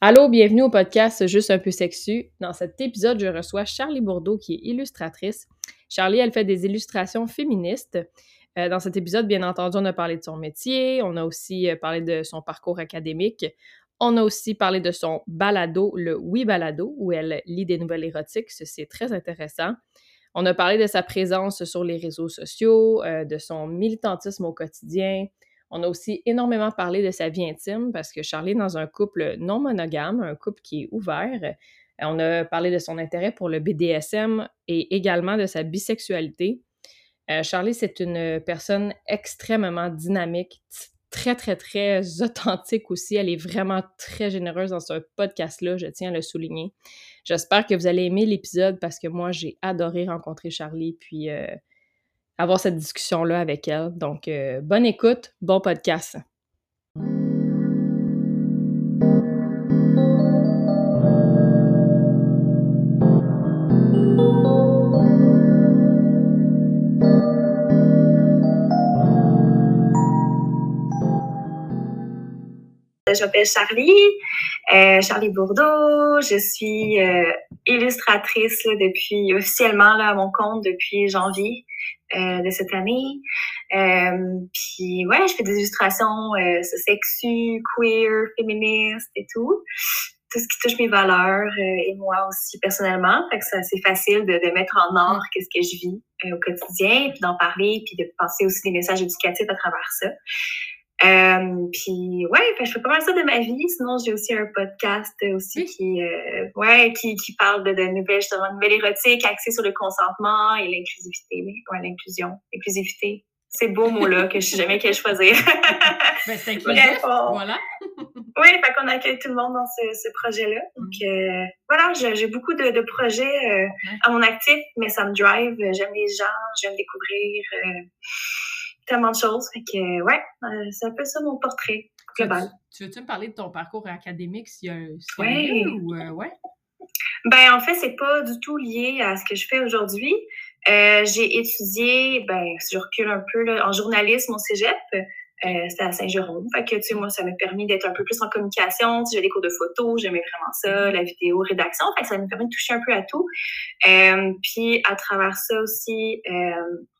Allô, bienvenue au podcast Juste un peu sexu. Dans cet épisode, je reçois Charlie Bourdeau, qui est illustratrice. Charlie, elle fait des illustrations féministes. Euh, dans cet épisode, bien entendu, on a parlé de son métier, on a aussi euh, parlé de son parcours académique, on a aussi parlé de son balado, le Oui Balado, où elle lit des nouvelles érotiques. Ceci est très intéressant. On a parlé de sa présence sur les réseaux sociaux, euh, de son militantisme au quotidien, on a aussi énormément parlé de sa vie intime parce que Charlie est dans un couple non monogame, un couple qui est ouvert. On a parlé de son intérêt pour le BDSM et également de sa bisexualité. Euh, Charlie, c'est une personne extrêmement dynamique, très, très, très authentique aussi. Elle est vraiment très généreuse dans ce podcast-là, je tiens à le souligner. J'espère que vous allez aimer l'épisode parce que moi, j'ai adoré rencontrer Charlie. Puis, euh, avoir cette discussion-là avec elle. Donc, euh, bonne écoute, bon podcast. Je m'appelle Charlie, euh, Charlie Bourdeau. Je suis euh, illustratrice depuis officiellement là, à mon compte depuis janvier euh, de cette année. Euh, puis ouais, je fais des illustrations euh, sexu, queer, féministes et tout. Tout ce qui touche mes valeurs euh, et moi aussi personnellement. Fait que c'est facile de, de, mettre en ordre qu'est-ce que je vis au quotidien, puis d'en parler, puis de penser aussi des messages éducatifs à travers ça. Euh, puis ouais, je fais pas mal ça de ma vie. Sinon, j'ai aussi un podcast aussi qui, euh, ouais, qui, qui parle de, de nouvelles justement nouvelles érotiques axées sur le consentement et l'inclusivité, ouais, l'inclusion, l'inclusivité. C'est beau mot là que je sais jamais quel choisir. ben, c'est inclusif, voilà. oui, fait qu'on accueille tout le monde dans ce, ce projet-là. Donc mm. euh, voilà, j'ai beaucoup de, de projets euh, à mon actif, mais ça me drive. J'aime les gens, j'aime découvrir. Tellement de choses. Fait que, ouais, euh, c'est un peu ça mon portrait global. Tu, veux-tu me parler de ton parcours académique? S'il y a, ouais. ou, euh, ouais? Ben, en fait, c'est pas du tout lié à ce que je fais aujourd'hui. Euh, j'ai étudié, ben, si je recule un peu, là, en journalisme au cégep. Euh, c'était à Saint-Jérôme. Fait que, tu sais, moi, ça m'a permis d'être un peu plus en communication. J'ai des cours de photo, j'aimais vraiment ça, la vidéo, rédaction. Fait que ça m'a permis de toucher un peu à tout. Euh, puis, à travers ça aussi, euh,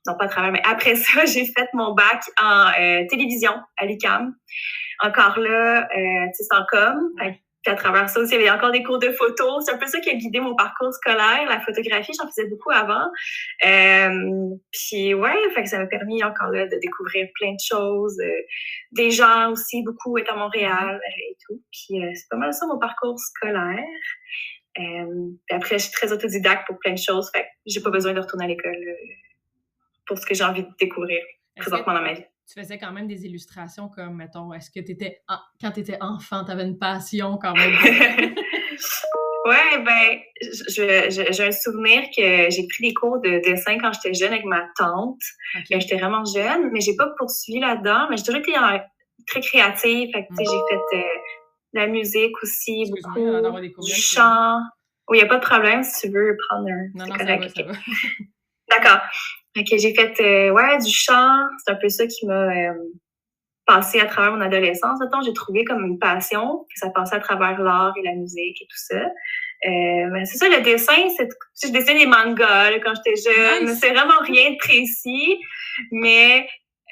non pas à travers, mais après ça, j'ai fait mon bac en euh, télévision à l'UQAM. Encore là, euh, tu sais, en com. Fait à travers ça aussi, il y avait encore des cours de photo. C'est un peu ça qui a guidé mon parcours scolaire. La photographie, j'en faisais beaucoup avant. Euh, puis ouais, fait que ça m'a permis encore là de découvrir plein de choses. Euh, des gens aussi, beaucoup étant à Montréal et tout. Puis euh, c'est pas mal ça mon parcours scolaire. Euh, après, je suis très autodidacte pour plein de choses. Fait que j'ai pas besoin de retourner à l'école pour ce que j'ai envie de découvrir présentement dans ma vie tu faisais quand même des illustrations comme, mettons, est-ce que tu étais, quand tu étais enfant, tu avais une passion quand même? ouais, ben, j'ai un souvenir que j'ai pris des cours de dessin quand j'étais jeune avec ma tante. Okay. J'étais vraiment jeune, mais j'ai pas poursuivi là-dedans, mais j'ai toujours été très créative. Fait que, j'ai fait euh, de la musique aussi, beaucoup, du chant. Oui, il n'y a pas de problème si tu veux prendre un. Non, non, ça va, ça va. D'accord. Ok, j'ai fait euh, ouais du chant. C'est un peu ça qui m'a euh, passé à travers mon adolescence. Attends, j'ai trouvé comme une passion. Puis ça passait à travers l'art et la musique et tout ça. Euh, mais c'est ça, le dessin, c'est je dessinais des mangas là, quand j'étais jeune. C'est vraiment rien de précis, mais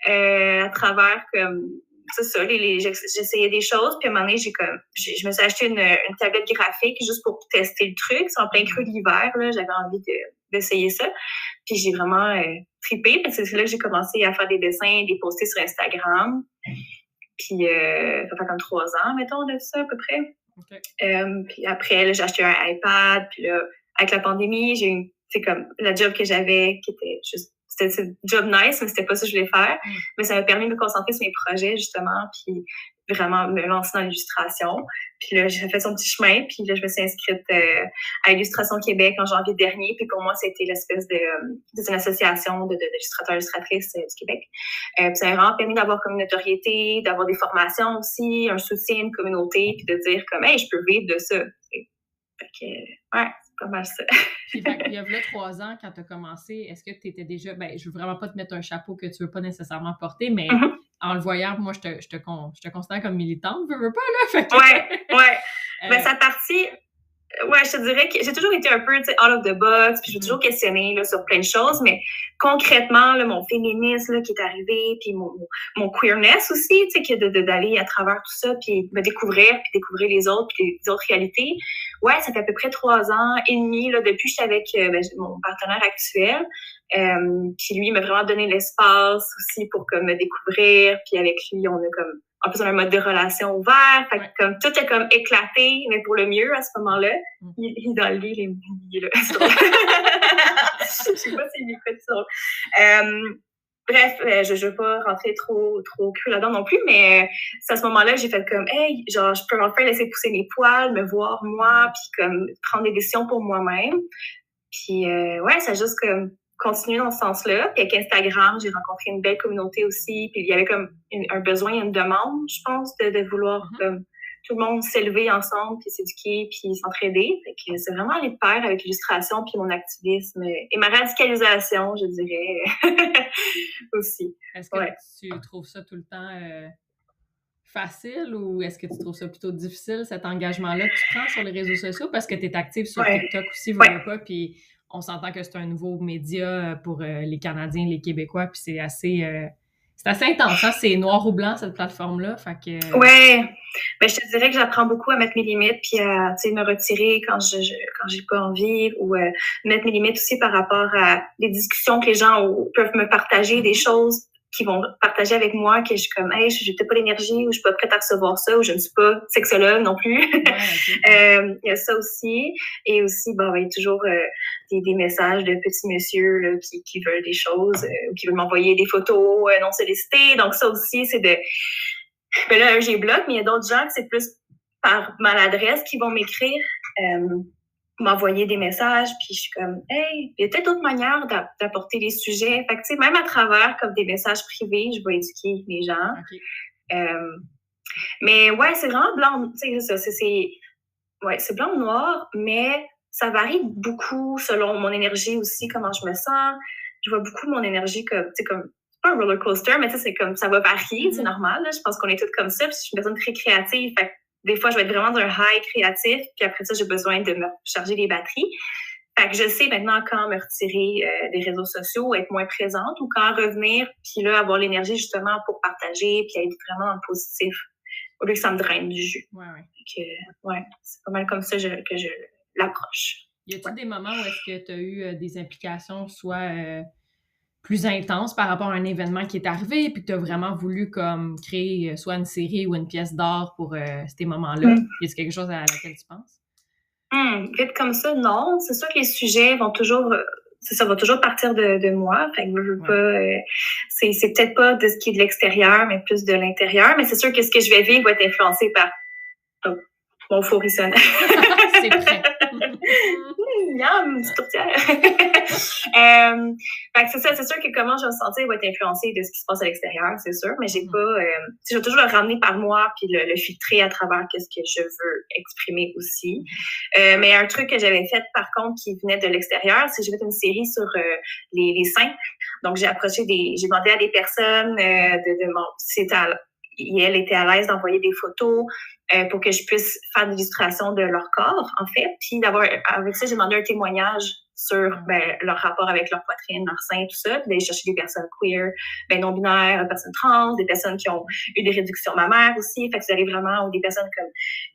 euh, à travers comme c'est ça, les, les, j'essayais des choses, puis à un moment donné, j'ai comme, je me suis acheté une, une tablette graphique juste pour tester le truc. C'est en plein creux d'hiver, là, j'avais envie de, d'essayer ça. Puis j'ai vraiment euh, tripé, parce que c'est là que j'ai commencé à faire des dessins, des poster sur Instagram. Puis euh, ça fait comme trois ans, mettons, de ça, à peu près. Okay. Euh, puis après, j'ai acheté un iPad, puis là, avec la pandémie, j'ai eu, c'est comme, la job que j'avais, qui était juste c'était un job nice, mais c'était pas ça que je voulais faire. Mm. Mais ça m'a permis de me concentrer sur mes projets, justement, puis vraiment me lancer dans l'illustration. Puis là, j'ai fait son petit chemin, puis là, je me suis inscrite euh, à Illustration Québec en janvier dernier. Puis pour moi, c'était l'espèce de, de une association d'illustrateurs de, illustratrices euh, du Québec. Euh, puis ça m'a vraiment permis d'avoir comme une notoriété, d'avoir des formations aussi, un soutien, une communauté, puis de dire comme, hey, je peux vivre de ça. Fait que, ouais, pas mal ça. Puis, il y a là trois ans, quand tu as commencé, est-ce que tu étais déjà. Ben, je veux vraiment pas te mettre un chapeau que tu veux pas nécessairement porter, mais mm-hmm. en le voyant, moi, je te, je te, je te considère comme militante, veux, veux pas, là. Fait que, ouais, ouais. Ben, sa partie, ouais, je te dirais que j'ai toujours été un peu, tu sais, out of the box, puis j'ai toujours questionné là, sur plein de choses, mais concrètement, là, mon féminisme là, qui est arrivé, puis mon, mon queerness aussi, tu sais, de, d'aller à travers tout ça, puis me découvrir, puis découvrir les autres, puis les autres réalités. Ouais, ça fait à peu près trois ans et demi, là, depuis que j'étais avec euh, ben, mon partenaire actuel. Euh, puis lui, il m'a vraiment donné l'espace aussi pour comme, me découvrir, puis avec lui, on a comme en plus, on a un mode de relation ouvert. Fait que, comme, tout est comme éclaté, mais pour le mieux à ce moment-là. Mm. Il, est dans le lit, il est là. Je sais pas s'il écoute ça. Euh, bref, euh, je ne veux pas rentrer trop, trop cru là-dedans non plus, mais euh, c'est à ce moment-là j'ai fait comme, hey, genre, je peux enfin laisser pousser mes poils, me voir moi, puis comme prendre des décisions pour moi-même. Puis, euh, ouais, c'est juste comme continuer dans ce sens-là. Puis avec Instagram, j'ai rencontré une belle communauté aussi. Puis il y avait comme un besoin, une demande, je pense, de, de vouloir mm-hmm. tout le monde s'élever ensemble, puis s'éduquer, puis s'entraider. C'est vraiment aller de pair avec l'illustration, puis mon activisme et ma radicalisation, je dirais, aussi. Est-ce que tu trouves ça tout le temps euh, facile ou est-ce que tu trouves ça plutôt difficile, cet engagement-là que tu prends sur les réseaux sociaux? Parce que tu es active sur TikTok aussi, vous ouais. pas, puis on s'entend que c'est un nouveau média euh, pour euh, les Canadiens, les Québécois, puis c'est assez, euh, c'est assez intense. Hein? C'est noir ou blanc, cette plateforme-là. Fait que... Ouais. Ben, je te dirais que j'apprends beaucoup à mettre mes limites, puis à me retirer quand je, quand j'ai pas envie, ou mettre mes limites aussi par rapport à des discussions que les gens peuvent me partager, des mm-hmm. choses qui vont partager avec moi que je suis comme hey j'ai peut-être pas l'énergie ou je suis pas prête à recevoir ça ou je ne suis pas sexologue non plus. Euh, il y a ça aussi. Et aussi bon il y a toujours euh, des, des, messages de petits messieurs là, qui, qui veulent des choses euh, ou qui veulent m'envoyer des photos non sollicitées. Donc ça aussi c'est de ben là j'ai bloqué mais il y a d'autres gens que c'est plus par maladresse qui vont m'écrire m'envoyer des messages, puis je suis comme, hey, il y a peut-être d'autres manières d'apporter les sujets. Fait que, tu sais, même à travers comme des messages privés, je vais éduquer les gens. Euh, mais ouais, c'est vraiment blanc, tu sais, c'est, ouais, c'est blanc ou noir, mais ça varie beaucoup selon mon énergie aussi, comment je me sens. Je vois beaucoup mon énergie comme, tu sais, comme, pas un roller coaster, mais tu sais, c'est comme, ça va varier, c'est mm-hmm. normal, Je pense qu'on est toutes comme ça, puis je suis une personne très créative, fait des fois, je vais être vraiment dans un high créatif, puis après ça, j'ai besoin de me charger les batteries. Fait que je sais maintenant quand me retirer euh, des réseaux sociaux, être moins présente ou quand revenir, puis là, avoir l'énergie justement pour partager, puis être vraiment dans le positif, au lieu que ça me draine du jus. Ouais, ouais. ouais, c'est pas mal comme ça que je l'approche. Y a-t-il des moments où est-ce que tu as eu euh, des implications, soit euh, plus intense par rapport à un événement qui est arrivé, puis que tu as vraiment voulu comme créer euh, soit une série ou une pièce d'art pour euh, ces moments-là? Mm. Est-ce quelque chose à laquelle tu penses? Hum, vite comme ça, non. C'est sûr que les sujets vont toujours euh, ça va toujours partir de, moi. Fait que je veux pas. c'est, c'est peut-être pas de ce qui est de l'extérieur, mais plus de l'intérieur. Mais c'est sûr que ce que je vais vivre va être influencé par mon faux c'est. Miam, tourtière. euh, c'est ça, c'est sûr que comment je vais me sentir va être influencé de ce qui se passe à l'extérieur, c'est sûr, mais j'ai mm. pas, euh, je vais toujours le ramener par moi puis le, le filtrer à travers ce que je veux exprimer aussi. Euh, mais un truc que j'avais fait par contre qui venait de l'extérieur, c'est que j'ai fait une série sur euh, les, les seins. Donc j'ai approché des, j'ai demandé à des personnes de, de mon, c'était elle était à l'aise d'envoyer des photos euh, pour que je puisse faire des illustrations de leur corps, en fait. Puis d'avoir, avec ça, j'ai demandé un témoignage sur ben, leur rapport avec leur poitrine, leur sein, tout ça, puis d'aller chercher des personnes queer, ben, non-binaires, des personnes trans, des personnes qui ont eu des réductions mammaires aussi, fait que c'est vraiment, ou des personnes comme,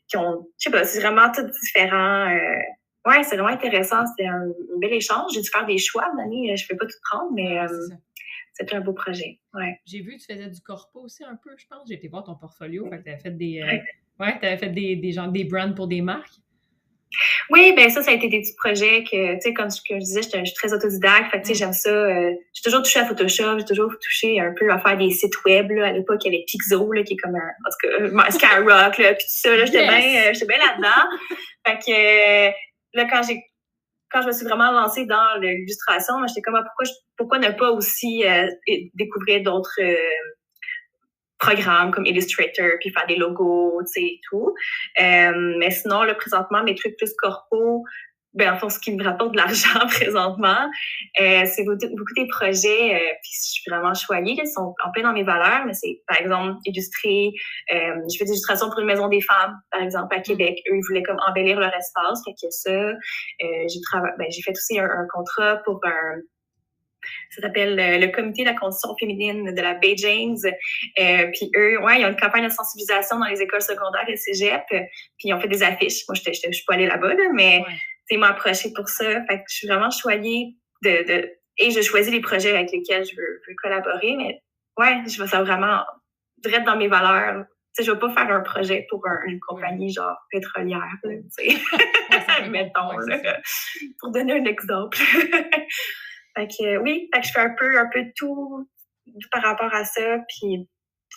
qui ont, je sais pas, c'est vraiment tout différent. Euh, ouais, c'est vraiment intéressant, c'est un, bel échange. J'ai dû faire des choix, Dani, je ne peux pas tout prendre, mais euh, c'était un beau projet. Ouais. J'ai vu que tu faisais du corpo aussi un peu, je pense. J'ai été voir ton portfolio, fait que tu avais fait des, euh, ouais, avais fait des, des, gens, des brands pour des marques? Oui, ben ça, ça a été des petits projets que, tu sais, comme je, disais, je suis très autodidacte. Fait tu sais, j'aime ça. Euh, j'ai toujours touché à Photoshop, j'ai toujours touché un peu à faire des sites web. Là. À l'époque, il y avait Pixo, là, qui est comme un, en tout cas, euh, Skyrock, là, puis tout ça. Là, j'étais bien, j'étais bien là-dedans. fait que, là, quand j'ai quand je me suis vraiment lancée dans l'illustration, j'étais comme, ah, pourquoi, pourquoi ne pas aussi euh, découvrir d'autres euh, programmes comme Illustrator, puis faire des logos, tu sais, et tout. Euh, mais sinon, là, présentement, mes trucs plus corpo, ben, en fait, ce qui me rapporte de l'argent présentement, euh, c'est beaucoup, des projets, euh, puis je suis vraiment choyée, ils sont en plein dans mes valeurs, mais c'est, par exemple, illustrer, euh, je fais des illustrations pour une maison des femmes, par exemple, à mm. Québec. Eux, ils voulaient comme embellir leur espace, fait que ça, euh, j'ai travaillé, ben, j'ai fait aussi un, un, contrat pour un, ça s'appelle le comité de la condition féminine de la Bay James. Euh, puis eux, ouais, ils ont une campagne de sensibilisation dans les écoles secondaires et cégep. Puis ils ont fait des affiches. Moi, je suis pas allée là-bas, là, mais ils m'ont approché pour ça. Fait que je suis vraiment choyée de, de et je choisis les projets avec lesquels je veux, veux collaborer. Mais ouais, je veux ça vraiment direct dans mes valeurs. Je veux pas faire un projet pour une compagnie genre pétrolière. Mettons, là, pour donner un exemple. fait que oui, fait que je fais un peu, un peu de tout par rapport à ça. Puis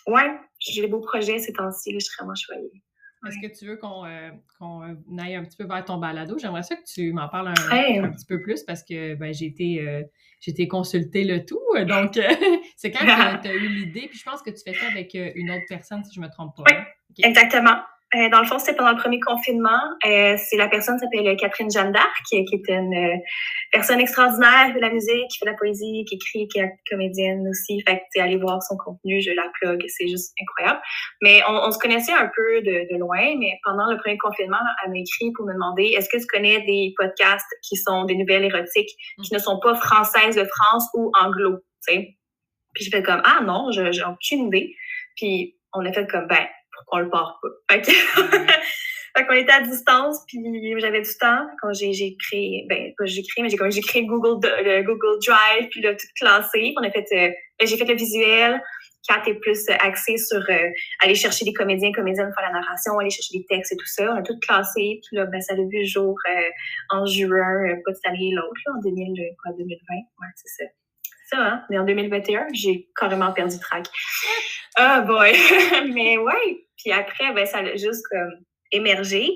ouais, j'ai des beaux projets ces temps-ci, je suis vraiment choyée. Est-ce que tu veux qu'on euh, euh, aille un petit peu vers ton balado? J'aimerais ça que tu m'en parles un, petit peu plus parce que ben, j'ai été, euh, été consulter le tout. Donc, c'est quand tu as eu l'idée. Puis je pense que tu fais ça avec une autre personne, si je ne me trompe pas. Oui, exactement. Euh, dans le fond, c'était pendant le premier confinement. Euh, c'est la personne s'appelle Catherine Jeanne d'Arc, qui, est une euh, personne extraordinaire, qui fait de la musique, qui fait de la poésie, qui écrit, qui est comédienne aussi. Fait que, allez voir son contenu, je la plug, c'est juste incroyable. Mais on, se connaissait un peu de, loin, mais pendant le premier confinement, elle m'a écrit pour me demander est-ce que tu connais des podcasts qui sont des nouvelles érotiques, qui ne sont pas françaises de France ou anglo, tu sais? Puis je fais comme ah non, j'ai aucune idée. Puis on a fait comme ben on le part pas. Fait, fait qu'on était à distance, puis j'avais du temps. Quand j'ai, j'ai créé, ben pas j'ai créé, mais j'ai, j'ai créé Google, le Google Drive, puis là, tout classé. On a fait, euh, ben, j'ai fait le visuel. Kat est plus axé sur euh, aller chercher des comédiens, comédiennes pour faire la narration, aller chercher des textes et tout ça. On a tout classé. Puis là, ben, ça a vu le jour euh, en juin, pas cette année l'autre, en 2000, quoi, 2020. Ouais, c'est ça. Ça, hein? Mais en 2021, j'ai carrément perdu track. Ah, boy! mais ouais, puis après, ben, ça a juste comme émergé.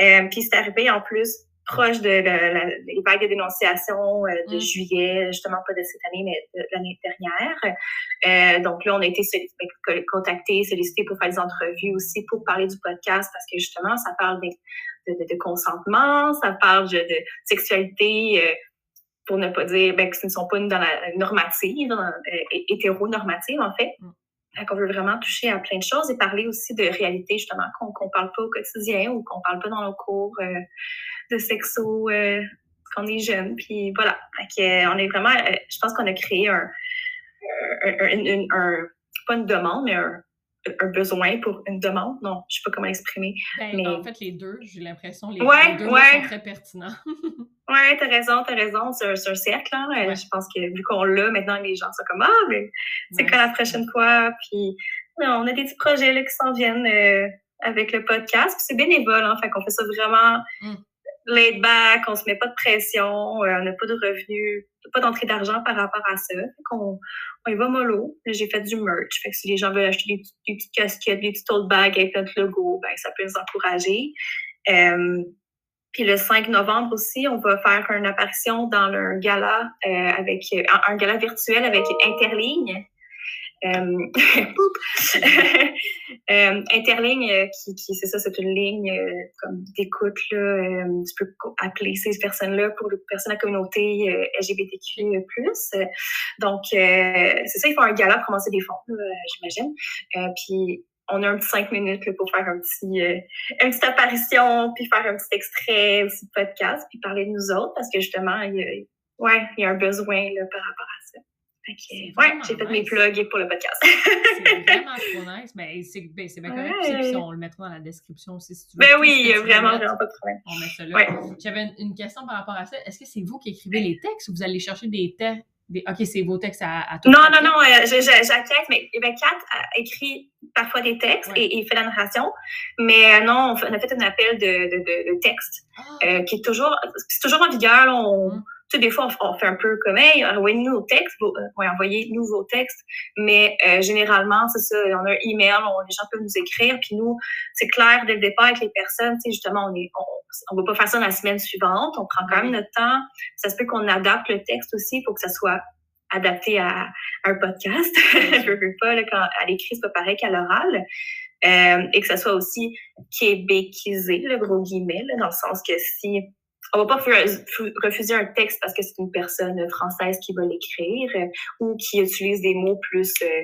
Euh, puis c'est arrivé en plus proche de la, les vagues de dénonciation euh, de mm. juillet, justement pas de cette année, mais de l'année dernière. Euh, donc là, on a été ben, contactés, sollicités pour faire des entrevues aussi pour parler du podcast parce que justement, ça parle de, de, de consentement, ça parle de, de sexualité pour ne pas dire ben, que ce ne sont pas dans la normative, euh, hétéronormative en fait. Mm. On veut vraiment toucher à plein de choses et parler aussi de réalité, justement, qu'on ne parle pas au quotidien ou qu'on ne parle pas dans nos cours euh, de sexo euh, quand on est jeune. Puis voilà. Euh, on est vraiment, je pense qu'on a créé un, un, pas une demande, mais un, besoin pour une demande. Non, je ne sais pas comment exprimer. Ben, mais... En fait, les deux, j'ai l'impression, les, les, deux sont très pertinents. Oui, t'as raison, t'as raison. C'est un, cercle. Hein. Je pense que vu qu'on l'a, maintenant les gens sont comme Ah, mais c'est quand la prochaine fois? Puis on a des petits projets là, qui s'en viennent euh, avec le podcast. Puis c'est bénévole, hein. Fait qu'on fait ça vraiment mm. laid back, on se met pas de pression, euh, on n'a pas de revenus, pas d'entrée d'argent par rapport à ça. On y va mollo. J'ai fait du merch. Si les gens veulent acheter des, petites casquettes, des petites tote bags avec notre logo, ben ça peut nous encourager. Euh, puis le 5 novembre aussi, on va faire une apparition dans un gala euh, avec un, gala virtuel avec Interligne. Euh, euh, Interligne, euh, qui, qui c'est ça, c'est une ligne comme d'écoute là. tu peux appeler ces personnes-là pour les personnes de la communauté LGBTQ+. Donc c'est ça, ils font un gala pour commencer des fonds, j'imagine. puis on a un petit cinq minutes pour faire un petit, une petite apparition, puis faire un petit extrait aussi de podcast, puis parler de nous autres, parce que justement, il y a, ouais, il y a un besoin là, par rapport à ça. Okay. Ouais, j'ai fait mes plugs pour le podcast. c'est vraiment trop nice. Mais c'est ben, bien correct. Puis on le mettra dans la description aussi si tu veux. Ben oui, vraiment, vraiment pas de problème. On met ça là. J'avais une, question par rapport à ça. Est-ce que c'est vous qui écrivez les textes ou vous allez chercher des textes OK, c'est vos textes à, à tout Non, non, non, euh, j'acquiesce, mais ben, Kat a écrit parfois des textes et, et, fait la narration, mais euh, non, on, a fait un appel de, de, de, de texte ah. euh, qui est toujours, c'est toujours en vigueur. on, hum tu sais, des fois, on, fait un peu comme, hey, envoyez-nous nos textes, euh, ouais, envoyez-nous vos textes, mais euh, généralement, c'est ça, on a un email, on, les gens peuvent nous écrire, puis nous, c'est clair dès le départ avec les personnes, tu sais, justement, on est, on, on va pas faire ça la semaine suivante, on prend quand même notre temps, ça se peut qu'on adapte le texte aussi pour que ça soit adapté à, un podcast, je veux pas, là, quand à l'écrit, c'est pas pareil qu'à l'oral, euh, et que ça soit aussi québécisé, le gros guillemets, là, dans le sens que si on va pas refuser un texte parce que c'est une personne française qui va l'écrire euh, ou qui utilise des mots plus euh,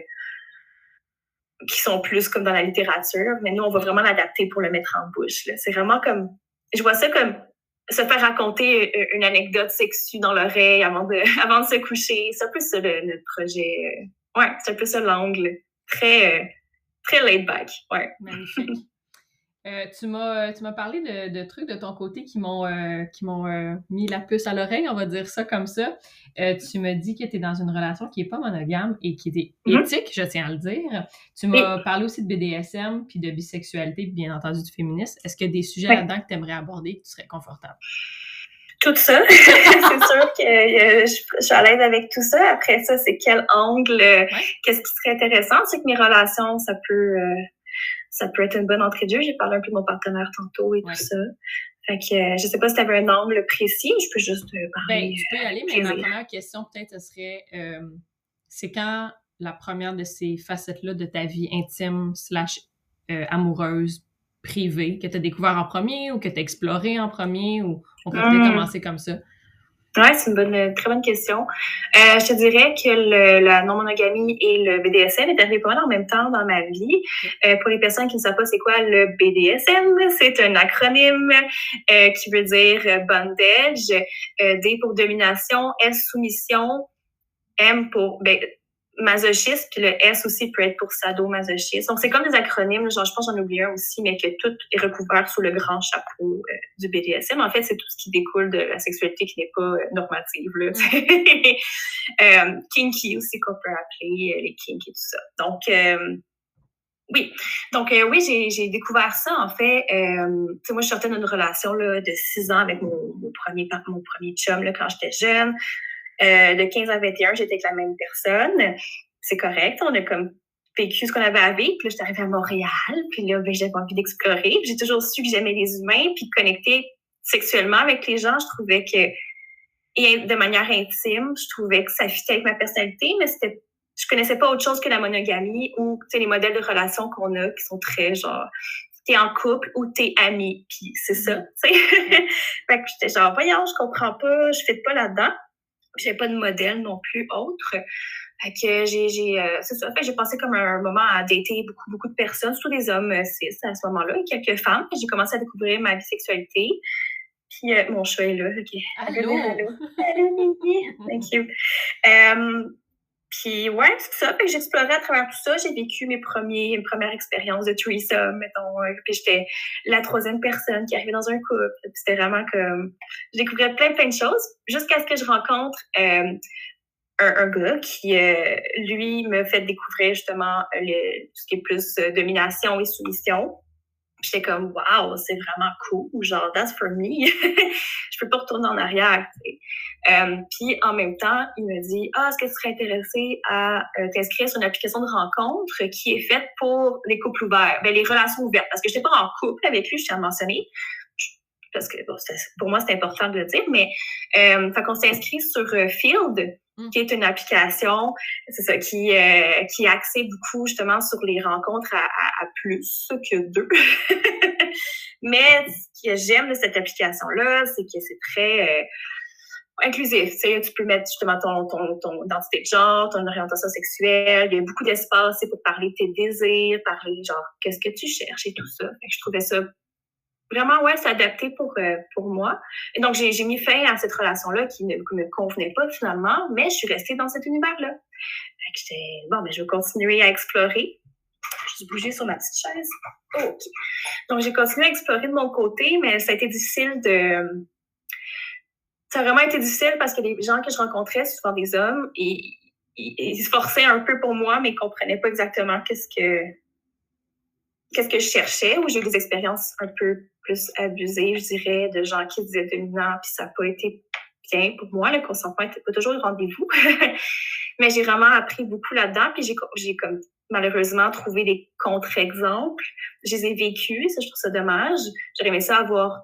qui sont plus comme dans la littérature, mais nous on va vraiment l'adapter pour le mettre en bouche. C'est vraiment comme je vois ça comme se faire raconter euh, une anecdote sexue dans l'oreille avant de avant de se coucher. C'est un peu ça le, projet. Ouais, c'est un peu ça l'angle très très laid back. Ouais. Magnifique. Euh, tu m'as euh, tu m'as parlé de, de, trucs de ton côté qui m'ont euh, qui m'ont mis la puce à l'oreille, on va dire ça comme ça. tu me dis que tu es dans une relation qui est pas monogame et qui est mm-hmm. éthique, je tiens à le dire. Tu m'as parlé aussi de BDSM puis de bisexualité, bien entendu du féminisme. Est-ce qu'il y a des sujets là-dedans que tu aimerais aborder que tu serais confortable? Tout ça. c'est sûr que je, suis à l'aise avec tout ça. Après ça, c'est quel angle, qu'est-ce qui serait intéressant? C'est que mes relations, ça peut ça peut être une bonne entrée de jeu. J'ai parlé un peu de mon partenaire tantôt et tout ça. Fait que euh, je sais pas si tu avais un angle précis, je peux juste euh, parler. Ben, tu peux y aller, mais ma première question peut-être ce serait euh, c'est quand la première de ces facettes-là de ta vie intime slash amoureuse privée que tu as découvert en premier ou que tu as exploré en premier ou on peut peut-être hmm. commencer comme ça? Ouais, c'est une bonne, très bonne question. Euh, je te dirais que le, la non-monogamie et le BDSM est arrivé pas mal en même temps dans ma vie. Euh, pour les personnes qui ne savent pas c'est quoi le BDSM, c'est un acronyme euh, qui veut dire bondage, euh, D pour domination, S soumission, M pour ben, masochiste, puis le S aussi peut être pour sadomasochiste. Donc, c'est comme des acronymes, genre, je pense j'en oublie un aussi, mais que tout est recouvert sous le grand chapeau euh, du BDSM. En fait, c'est tout ce qui découle de la sexualité qui n'est pas euh, normative. Là, euh, kinky aussi, qu'on peut appeler les kinky et tout ça. Donc, oui. Donc, oui, j'ai découvert ça, en fait. Euh, moi, je sortais d'une relation là, de six ans avec mon, mon, premier, mon premier chum là, quand j'étais jeune. Euh, de 15 à 21, j'étais avec la même personne. C'est correct. On a comme vécu ce qu'on avait à vivre. Puis là, j'étais arrivée à Montréal. Puis là, ben, j'avais envie d'explorer. J'ai toujours su que j'aimais les humains. Puis connecter sexuellement avec les gens, je trouvais que, et de manière intime, je trouvais que ça fitait avec ma personnalité, mais c'était, je connaissais pas autre chose que la monogamie ou, tu sais, les modèles de relations qu'on a qui sont très, genre, t'es en couple ou t'es ami. Puis c'est ça, tu sais. fait que j'étais genre, voyons, je comprends pas, je fais pas là-dedans. J'avais pas de modèle non plus autre. Fait que j'ai, j'ai, euh, c'est ça. Fait j'ai passé comme un moment à dater beaucoup, beaucoup de personnes, surtout des hommes euh, cis à ce moment-là, et quelques femmes. J'ai commencé à découvrir ma bisexualité. Puis euh, mon chat est là. OK. Allô? Allô. Allô, Thank you. Um, puis ouais, c'est ça. Fait que j'explorais à travers tout ça. J'ai vécu mes premiers, mes premières expériences de threesome, mettons. Puis j'étais la troisième personne qui arrivait dans un couple. C'était vraiment comme... Je découvrais plein, plein de choses jusqu'à ce que je rencontre euh, un, un, gars qui, euh, lui, me fait découvrir justement le, tout ce qui est plus euh, domination et soumission. J'étais comme, wow, c'est vraiment cool. Genre, that's for me. je peux pas retourner en arrière. Euh, puis en même temps, il me dit, ah, est-ce que tu serais intéressé à euh, t'inscrire sur une application de rencontre qui est faite pour les couples ouverts, ben, les relations ouvertes. Parce que je n'étais pas en couple avec lui, je tiens à mentionner. Parce que pour moi, c'est important de le dire. Mais euh, fait qu'on s'est inscrit sur euh, Field. Qui est une application, c'est ça, qui, euh, qui est axée beaucoup justement sur les rencontres à, à, plus que deux. Mais ce que j'aime de cette application-là, c'est que c'est très euh, inclusif. Tu, sais, tu peux mettre justement ton, ton, ton identité de genre, ton orientation sexuelle. Il y a beaucoup d'espace pour parler de tes désirs, parler genre qu'est-ce que tu cherches et tout ça. je trouvais ça vraiment, ouais, s'adapter pour, euh, pour moi. Et donc, j'ai mis fin à cette relation-là qui ne me convenait pas finalement, mais je suis restée dans cet univers-là. J'étais, bon, ben, je vais continuer à explorer. J'ai bougé sur ma petite chaise. OK. Donc, j'ai continué à explorer de mon côté, mais ça a été difficile de... Ça a vraiment été difficile parce que les gens que je rencontrais, souvent des hommes, ils, ils, se forçaient un peu pour moi, mais ils comprenaient pas exactement qu'est-ce que qu'est-ce que je cherchais, ou j'ai eu des expériences un peu plus abusées, je dirais, de gens qui disaient dominants, puis ça n'a pas été bien pour moi. Le consentement n'était pas toujours le rendez-vous. Mais j'ai vraiment appris beaucoup là-dedans, puis j'ai comme malheureusement trouvé des contre-exemples. Je les ai vécus, ça, je trouve ça dommage. J'aurais aimé ça avoir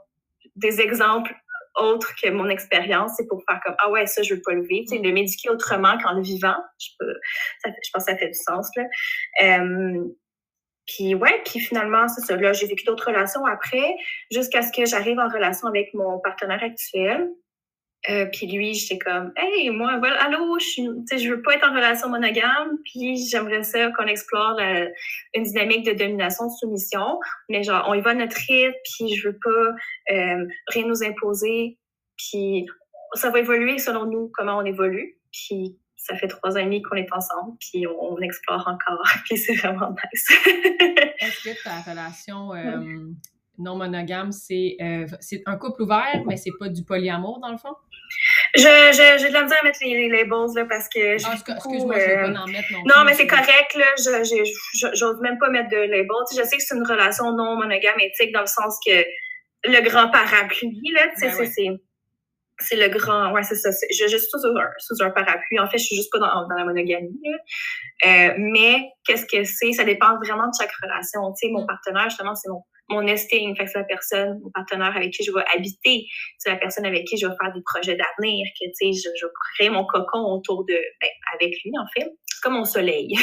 des exemples autres que mon expérience, c'est pour faire comme ah ouais ça je veux pas le vivre, c'est de m'éduquer autrement qu'en le vivant. Je, je pense que ça fait du sens là. Euh, Puis ouais, puis finalement, c'est ça. Là, j'ai vécu d'autres relations après, jusqu'à ce que j'arrive en relation avec mon partenaire actuel. Euh, puis lui, j'étais comme, hey, moi, voilà, allô, je je veux pas être en relation monogame, puis j'aimerais ça qu'on explore la, une dynamique de domination, de soumission, mais genre, on y va à notre rythme, puis je veux pas euh, rien nous imposer, puis ça va évoluer selon nous, comment on évolue, puis ça fait trois ans et demi qu'on est ensemble, puis on, explore encore, puis c'est vraiment nice. Est-ce que ta relation euh, non monogame, c'est c'est un couple ouvert, mais c'est pas du polyamour dans le fond? J'ai de la misère à mettre les, les labels là, parce que. Ah, excuse-moi, je vais pas en mettre non, non mais c'est correct, là. J'ose même pas mettre de labels. Tu sais, je sais que c'est une relation non monogame éthique dans le sens que le grand parapluie, là, tu sais, ben c'est. C'est le grand. Ouais, c'est ça. Je, je, suis sous un, sous un parapluie. En fait, je suis juste pas dans, dans la monogamie. Euh, mais qu'est-ce que c'est? Ça dépend vraiment de chaque relation. Tu sais, mon mm. partenaire, justement, c'est mon mon nesting, fait c'est la personne, mon partenaire avec qui je vais habiter, c'est la personne avec qui je vais faire des projets d'avenir, que tu sais, je, je, vais créer mon cocon autour de, ben, avec lui en fait, c'est comme mon soleil.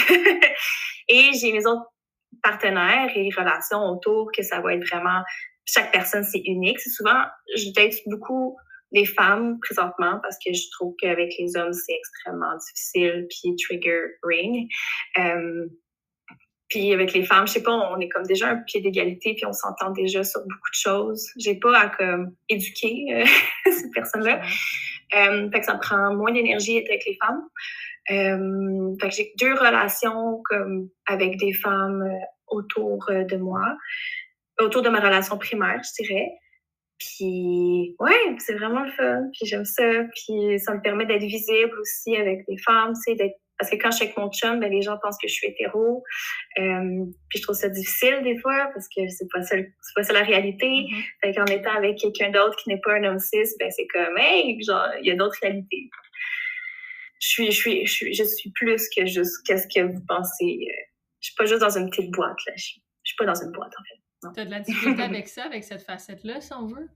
et j'ai mes autres partenaires et relations autour que ça va être vraiment, chaque personne c'est unique. C'est souvent, je date beaucoup des femmes présentement parce que je trouve qu'avec les hommes c'est extrêmement difficile puis trigger ring. Euh, puis avec les femmes, je sais pas, on est comme déjà un pied d'égalité, puis on s'entend déjà sur beaucoup de choses. J'ai pas à comme éduquer euh, ces personnes-là. Euh, fait que ça prend moins d'énergie avec les femmes. Euh, fait que j'ai deux relations comme avec des femmes euh, autour de moi, autour de ma relation primaire, je dirais. Puis ouais, c'est vraiment le fun. Puis j'aime ça. Puis ça me permet d'être visible aussi avec des femmes, tu sais, d'être parce que quand je suis avec mon chum, ben, les gens pensent que je suis hétéro. Euh, puis je trouve ça difficile des fois parce que c'est pas ça, c'est pas ça la réalité. Mm-hmm. Fait qu'en étant avec quelqu'un d'autre qui n'est pas un homme cis, ben c'est comme, hey, genre, il y a d'autres réalités. Je suis, je suis, je suis, je suis plus que juste qu'est-ce que vous pensez. Euh, je suis pas juste dans une petite boîte, là. Je suis, je suis pas dans une boîte, en fait. T'as de la difficulté avec ça, avec cette facette-là, si on veut?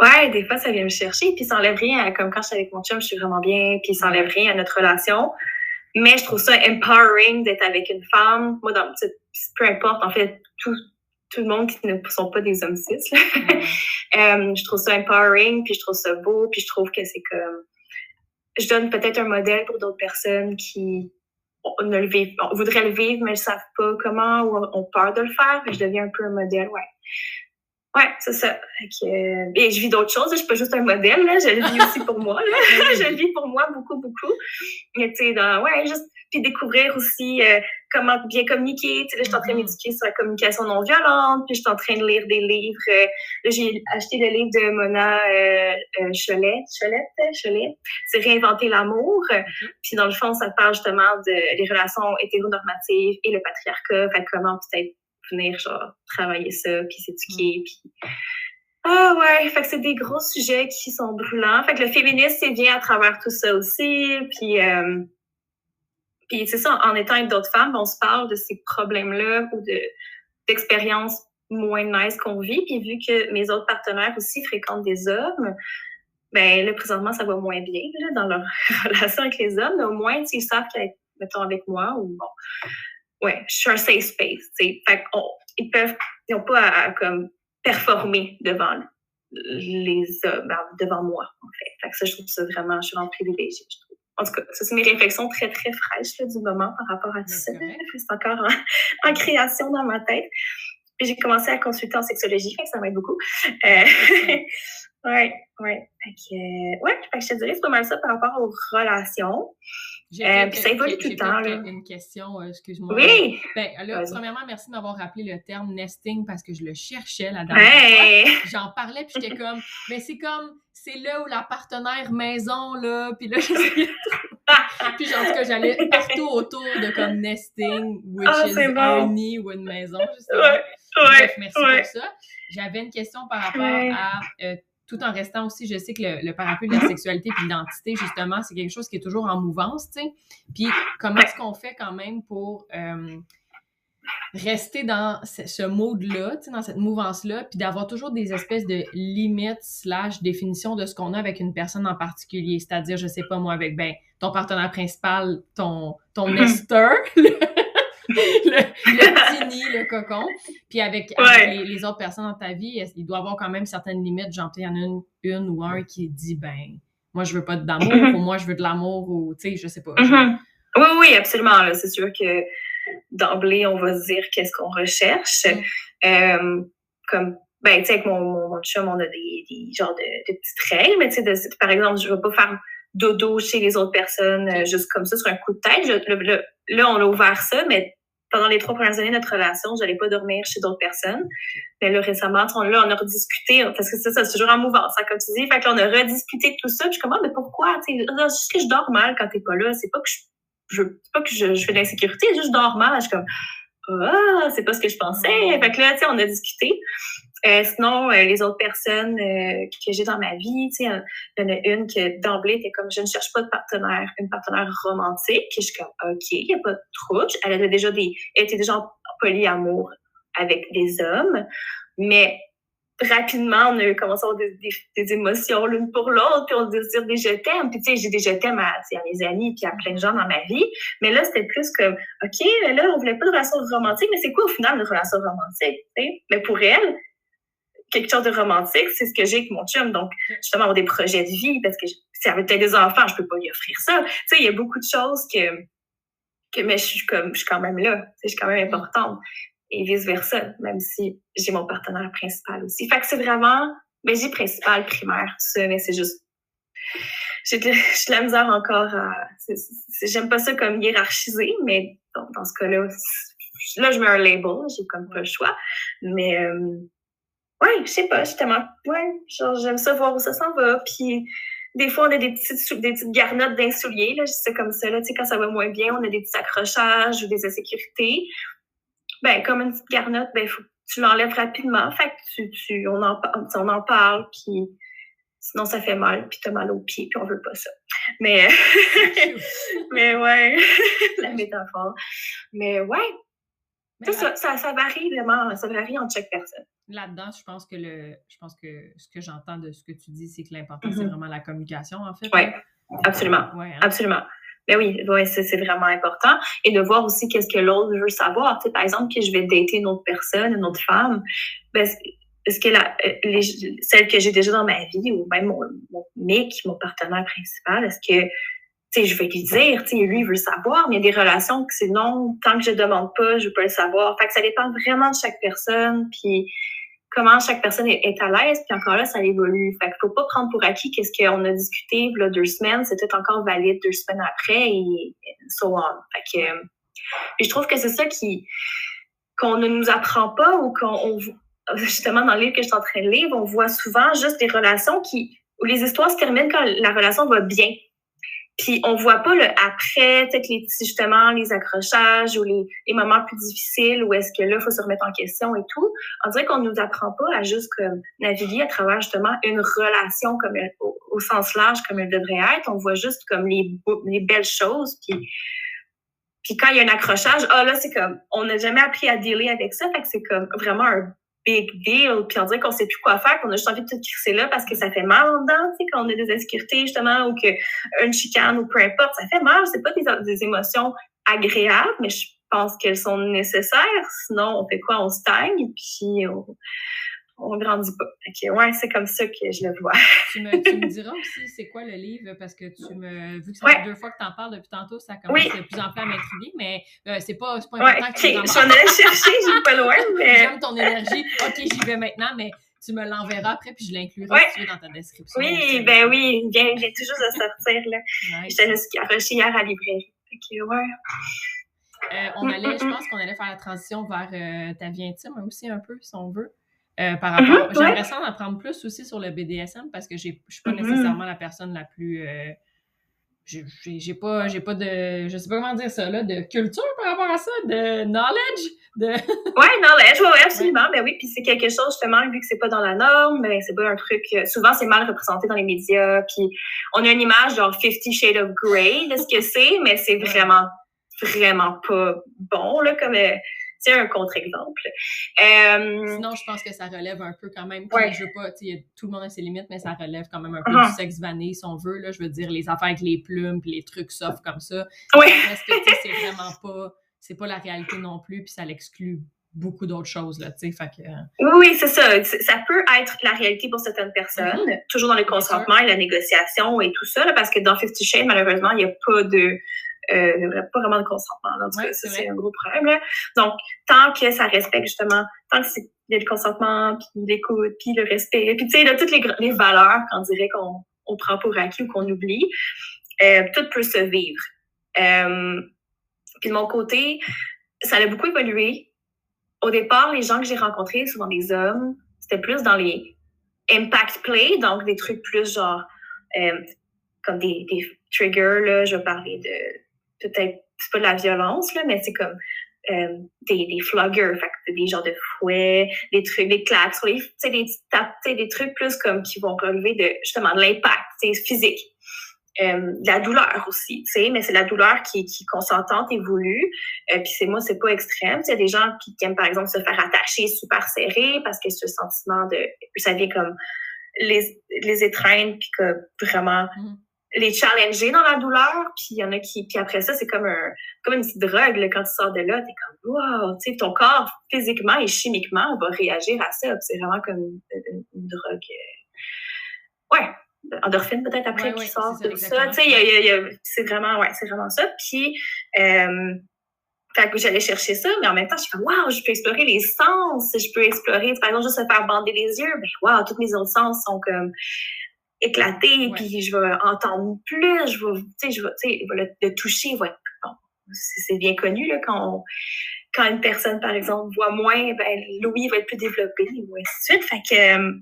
Ouais, des fois, ça vient me chercher, puis ça enlève rien. Comme quand je suis avec mon chum, je suis vraiment bien, puis ça enlève rien à notre relation. Mais je trouve ça empowering d'être avec une femme. Moi, dans, peu importe, en fait, tout, tout le monde qui ne sont pas des hommes cis. euh, je trouve ça empowering, puis je trouve ça beau, puis je trouve que c'est comme... Je donne peut-être un modèle pour d'autres personnes qui ne le vivent, voudraient le vivre, mais ne savent pas comment ou ont peur de le faire. Je deviens un peu un modèle, ouais. Ouais, c'est ça. Euh, et je vis d'autres choses. Je suis pas juste un modèle. Là. Je le vis aussi pour moi. Là. je le vis pour moi beaucoup, beaucoup. Mais tu sais, dans, ouais, juste puis découvrir aussi euh, comment bien communiquer. Tu sais, là, je suis en train de mm-hmm. m'éduquer sur la communication non violente. Puis je suis en train de lire des livres. Euh, là, j'ai acheté le livre de Mona euh, Cholet. Cholet, Cholet. C'est réinventer l'amour. Mm-hmm. Puis dans le fond, ça parle justement de, des relations hétéronormatives et le patriarcat. Fait comment peut-être venir genre travailler ça, puis s'éduquer, mm. puis ah ouais, fait que c'est des gros sujets qui sont brûlants. Fait que le féminisme, c'est bien à travers tout ça aussi. Puis, euh, puis c'est ça, en étant avec d'autres femmes, on se parle de ces problèmes-là ou de d'expériences moins nice qu'on vit. Puis vu que mes autres partenaires aussi fréquentent des hommes, ben là, présentement, ça va moins bien là, dans leur relation avec les hommes. Mais au moins, ils savent qu'être, mettons, avec moi ou bon, ouais, je suis un safe space. T'sais. Fait ils peuvent, ils n'ont pas à, comme performer devant les hommes, ben, devant moi, en fait. Fait que ça, je trouve ça vraiment, je suis vraiment privilégiée, je trouve. En tout cas, ça, c'est mes réflexions très, très fraîches là, du moment par rapport à tout ça. C'est encore en, création dans ma tête. Puis j'ai commencé à consulter en sexologie, fait que ça m'aide beaucoup. Euh, ouais, ouais. Fait que, ouais, fait que je te dirais, c'est pas mal ça par rapport aux relations. Euh, puis ça évolue tout le temps. Là. une question, euh, excuse-moi. Oui! Ben, là, premièrement, merci de m'avoir rappelé le terme nesting parce que je le cherchais la dernière fois. J'en parlais, puis j'étais comme, mais c'est comme, c'est là où la partenaire maison, là, puis là, j'essayais de Puis en tout cas, j'allais partout autour de comme nesting, which ah, is un nid ou une maison, justement. Ouais, Bref, merci pour ça. J'avais une question par rapport à euh, tout en restant aussi, je sais que le, parapluie de la sexualité et l'identité, justement, c'est quelque chose qui est toujours en mouvance, tu sais. Puis comment est-ce qu'on fait quand même pour euh, rester dans ce, mode-là, tu sais, dans cette mouvance-là, puis d'avoir toujours des espèces de limites slash définitions de ce qu'on a avec une personne en particulier? C'est-à-dire, je sais pas moi, avec ben ton partenaire principal, ton, ton. le, petit nid, le cocon. Puis avec, les, autres personnes dans ta vie, il doit y avoir quand même certaines limites. Genre, il y en a une, une, ou un qui dit, ben, moi, je veux pas d'amour, ou moi, je veux de l'amour, ou, tu sais, je sais pas. Mm-hmm. Oui, oui, absolument. C'est sûr que d'emblée, on va se dire qu'est-ce qu'on recherche. Mm. Euh, comme, ben, tu sais, avec mon, mon, chum, on a des, des genres de, de, petites règles, mais tu sais, par exemple, je veux pas faire dodo chez les autres personnes euh, juste comme ça sur un coup de tête. là, on a ouvert ça, mais pendant les trois premières années de notre relation, je n'allais pas dormir chez d'autres personnes. Mais là, récemment, on, là, on a rediscuté, parce que ça, c'est toujours en mouvance, ça, comme tu dis. Fait que là, on a rediscuté tout ça. Puis je suis comme, ah, mais pourquoi? C'est juste que je dors mal quand t'es pas là. C'est pas que je, je pas que je, fais de l'insécurité, juste je dors mal. Je suis comme, ah, c'est pas ce que je pensais. Fait que là, tu sais, on a discuté. Euh, sinon, euh, les autres personnes euh, que j'ai dans ma vie, tu sais, il y en a une qui d'emblée était comme je ne cherche pas de partenaire, une partenaire romantique. Et je suis comme OK, il n'y a pas de trouble. Elle avait déjà des, était déjà en polyamour avec des hommes, mais rapidement, on a commencé à avoir des, des, émotions l'une pour l'autre, puis on désire des je t'aime. Puis tu sais, j'ai des je t'aime à, à, mes amis, puis à plein de gens dans ma vie. Mais là, c'était plus comme, OK, là, on voulait pas de relation romantique, mais c'est quoi au final une relation romantique? sais? Mais pour elle, quelque chose de romantique, c'est ce que j'ai avec mon chum. Donc, justement, avoir des projets de vie, parce que si elle avait peut-être des enfants, je peux pas lui offrir ça. Tu sais, il y a beaucoup de choses que, que mais je suis comme, je suis quand même là. Je suis quand même importante. Et vice-versa, même si j'ai mon partenaire principal aussi. Fait que c'est vraiment, ben, j'ai principal, primaire, tout ça, mais c'est juste, j'ai de, la misère encore à, j'aime pas ça comme hiérarchiser, mais dans, ce cas-là, là, je mets un label, j'ai comme pas le choix. Mais, euh, Ouais, je sais pas, justement. Ouais, genre, j'aime ça voir où ça s'en va. Puis, des fois, on a des petites, des petites garnottes d'insouliers, là, je sais comme ça, là. Tu sais, quand ça va moins bien, on a des petits accrochages ou des insécurités. Ben, comme une petite garnotte, ben, faut que tu l'enlèves rapidement. Fait que tu, tu, on en, on en parle, puis sinon ça fait mal, puis t'as mal aux pieds, puis on veut pas ça. Mais, mais ouais, la métaphore. Mais ouais, ça, ça, ça, varie vraiment, ça varie entre chaque personne. Là-dedans, je pense que le, je pense que ce que j'entends de ce que tu dis, c'est que l'important, c'est mm-hmm. vraiment la communication, en fait. Oui, absolument. Ouais, hein. Absolument. Mais oui, ouais, c'est vraiment important. Et de voir aussi qu'est-ce que l'autre veut savoir. Tu sais, par exemple, que je vais dater une autre personne, une autre femme, ben, est-ce que la, euh, les, celle que j'ai déjà dans ma vie, ou même mon, mon mec, mon partenaire principal, est-ce que sais, je vais lui dire, tu lui, il veut savoir, mais il y a des relations que c'est non, tant que je demande pas, je pas le savoir. Fait que ça dépend vraiment de chaque personne, puis comment chaque personne est, à l'aise, puis encore là, ça évolue. Fait qu'il faut pas prendre pour acquis qu'est-ce qu'on a discuté là, deux semaines, c'était encore valide deux semaines après, et so on. Fait que, je trouve que c'est ça qui qu'on ne nous apprend pas ou qu'on justement dans le livre que je suis en train de lire, on voit souvent juste des relations qui où les histoires se terminent quand la relation va bien. Puis on voit pas le après, peut-être les justement les accrochages ou les, moments plus difficiles où est-ce que là faut se remettre en question et tout. On dirait qu'on nous apprend pas à juste comme naviguer à travers justement une relation comme au, sens large comme elle devrait être. On voit juste comme les les belles choses puis puis quand il y a un accrochage, ah là c'est comme on n'a jamais appris à dealer avec ça, fait c'est comme vraiment un big deal, puis on dirait qu'on sait plus quoi faire, qu'on a juste envie de tout crisser là parce que ça fait mal en dedans, tu sais, quand on a des insécurités, justement, ou qu'une chicane, ou peu importe, ça fait mal, c'est pas des, émotions agréables, mais je pense qu'elles sont nécessaires, sinon on fait quoi? On stagne, puis on, on grandit pas. Fait ouais, c'est comme ça que je le vois. tu, me, tu me diras aussi c'est quoi le livre, parce que tu me. Vu que ça fait deux fois que tu en parles depuis tantôt, ça commence de plus en plus à m'intriguer, mais euh, c'est pas, pas important que tu en J'en j'ai pas loin, mais. J'aime ton énergie. OK, j'y vais maintenant, mais tu me l'enverras après, puis je l'inclurai dans ta description. Oui, ben oui, il vient, toujours de sortir, là. Nice. J'étais juste hier à la librairie. OK, ouais. Euh, on allait, je pense qu'on allait faire la transition vers euh, ta vie intime aussi un peu, si on veut. Euh, par rapport. Mm-hmm, J'aimerais ouais. ça en apprendre plus aussi sur le BDSM parce que je suis pas mm-hmm. nécessairement la personne la plus. Euh, j'ai pas, j'ai pas de. Je sais pas comment dire ça, là, de culture par rapport à ça, de knowledge. De... ouais, knowledge, ouais, absolument. Ben oui, puis c'est quelque chose, justement, vu que c'est pas dans la norme, mais ben, c'est pas un truc. Euh, souvent, c'est mal représenté dans les médias. Puis on a une image genre Fifty Shades of Grey de ce que c'est, mais c'est vraiment, vraiment pas bon, là, comme. Euh, c'est un contre-exemple. Euh, Sinon, je pense que ça relève un peu quand même. Ouais. Je veux pas, tout le monde a ses limites, mais ça relève quand même un peu uh-huh. du sexe vanille, si on veut. Là, je veux dire, les affaires avec les plumes puis les trucs soft comme ça. Oui. Parce que c'est vraiment pas c'est pas la réalité non plus, puis ça l'exclut beaucoup d'autres choses, là, tu sais, fait que... Oui, c'est ça. Ça peut être la réalité pour certaines personnes, mhm. toujours dans le consentement et la négociation et tout ça, parce que dans Fifty Shades, malheureusement, il n'y a pas de... Euh, pas vraiment de consentement. Donc, ça, c'est un gros problème. Là. Donc, tant que ça respecte justement, tant que c'est le consentement, puis l'écoute, puis le respect, puis tu sais, toutes les, les valeurs qu'on dirait qu'on on prend pour acquis ou qu'on oublie, euh, tout peut se vivre. Euh, puis de mon côté, ça a beaucoup évolué. Au départ, les gens que j'ai rencontrés, souvent des hommes, c'était plus dans les impact play, donc des trucs plus genre euh, comme des, des triggers, là, je vais parler de peut-être, c'est pas de la violence, là, mais c'est comme euh, des, des floggers, fait des genres de fouets, des trucs, des claques sur les, des, des trucs plus comme qui vont relever de justement de l'impact physique. Euh, de la douleur aussi, tu sais, mais c'est la douleur qui, qui consentante et voulue. Euh, puis c'est moi, c'est pas extrême. Il y a des gens qui, aiment, par exemple, se faire attacher super serré parce que ce sentiment de, ça vient comme les, les étreindre, puis que vraiment mm-hmm. Les challenger dans la douleur. Puis il y en a qui, puis après ça, c'est comme un, comme une petite drogue. Là, quand tu sors de là, t'es comme, wow, tu sais, ton corps, physiquement et chimiquement, va réagir à ça. C'est vraiment comme une, une drogue. Euh, ouais, endorphine peut-être après qui sort de ça. Tu sais, c'est vraiment, ouais, c'est vraiment ça. Puis, euh, fait que j'allais chercher ça, mais en même temps, je suis comme, waouh, je peux explorer les sens, je peux explorer, par exemple, juste se faire bander les yeux, mais waouh, tous mes autres sens sont comme éclatés, puis je vais entendre plus, je vais, tu sais, je vais, tu sais, le, le, toucher va être, bon, c'est bien connu, là, quand quand une personne, par exemple, voit moins, ben, l'ouïe va être plus développée, ou ainsi de suite. Fait que, euh,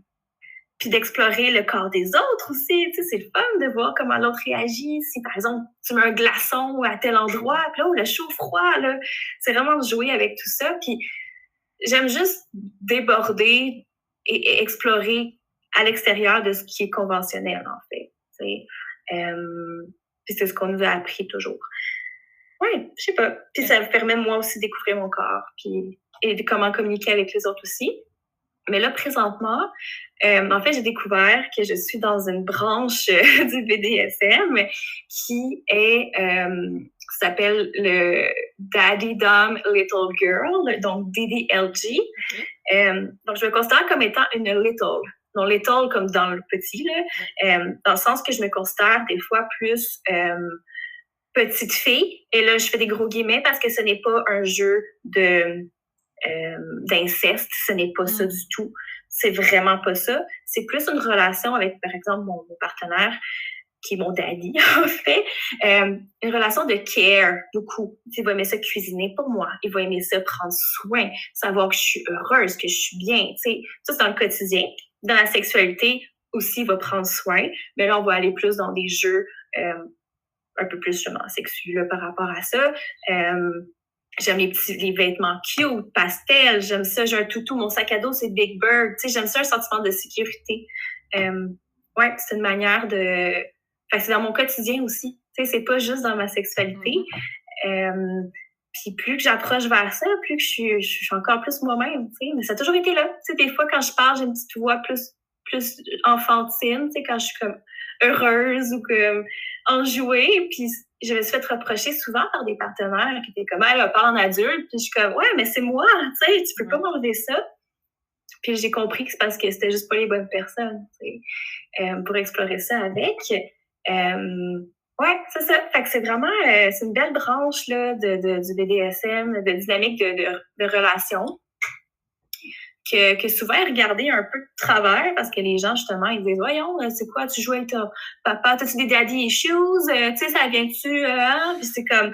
puis d'explorer le corps des autres aussi. Tu sais, c'est le fun de voir comment l'autre réagit. Si, par exemple, tu mets un glaçon à tel endroit, puis là, le chaud-froid, là, c'est vraiment de jouer avec tout ça. Puis j'aime juste déborder et, explorer à l'extérieur de ce qui est conventionnel, en fait. Euh, puis c'est ce qu'on nous a appris toujours. Oui, je sais pas. Puis ça me permet, moi aussi, de découvrir mon corps, puis et de comment communiquer avec les autres aussi. Mais là, présentement, euh, en fait, j'ai découvert que je suis dans une branche euh, du BDSM qui est euh, s'appelle le Daddy Dom Little Girl, donc DDLG. Euh, donc, je me considère comme étant une little. Non, little comme dans le petit, là, dans le sens que je me considère des fois plus petite fille. Et là, je fais des gros guillemets parce que ce n'est pas un jeu de euh, d'inceste. Ce n'est pas ça du tout. C'est vraiment pas ça. C'est plus une relation avec, par exemple, mon, partenaire qui est mon daddy, en fait, euh, une relation de care, beaucoup. Il va aimer ça cuisiner pour moi. Il va aimer ça prendre soin, savoir que je suis heureuse, que je suis bien. Ça, c'est dans le quotidien. Dans la sexualité, aussi, va prendre soin. Mais là, on va aller plus dans des jeux euh, un peu plus, justement, sexuels par rapport à ça. Euh, J'aime les petits les vêtements cute, pastel. J'aime ça. J'ai un toutou. Mon sac à dos, c'est Big Bird. Tu sais, j'aime ça, un sentiment de sécurité. Euh, ouais, c'est une manière de. Enfin, c'est dans mon quotidien aussi. Tu sais, c'est pas juste dans ma sexualité. Mm-hmm. Puis plus que j'approche vers ça, plus que je suis, je suis encore plus moi-même. Tu sais, mais ça a toujours été là. Tu sais, des fois quand je parle, j'ai une petite voix plus plus enfantine. Tu sais, quand je suis comme heureuse ou comme enjouée. Puis je me suis fait reprocher souvent par des partenaires qui étaient comme, elle parle en adulte. Puis je suis comme, ouais, mais c'est moi, tu sais, tu peux pas m'enlever ça. Puis j'ai compris que c'est parce que c'était juste pas les bonnes personnes, tu sais, euh, pour explorer ça avec. Euh, ouais, c'est ça. Fait que c'est vraiment, euh, c'est une belle branche, là, de, de, du BDSM, de dynamique de, de, de relation que, que souvent regarder un peu de travers parce que les gens, justement, ils disent Voyons, euh, c'est quoi, tu joues avec ton papa, t'as-tu des daddy issues? Euh, tu sais, ça vient-tu? Euh, hein? Puis c'est comme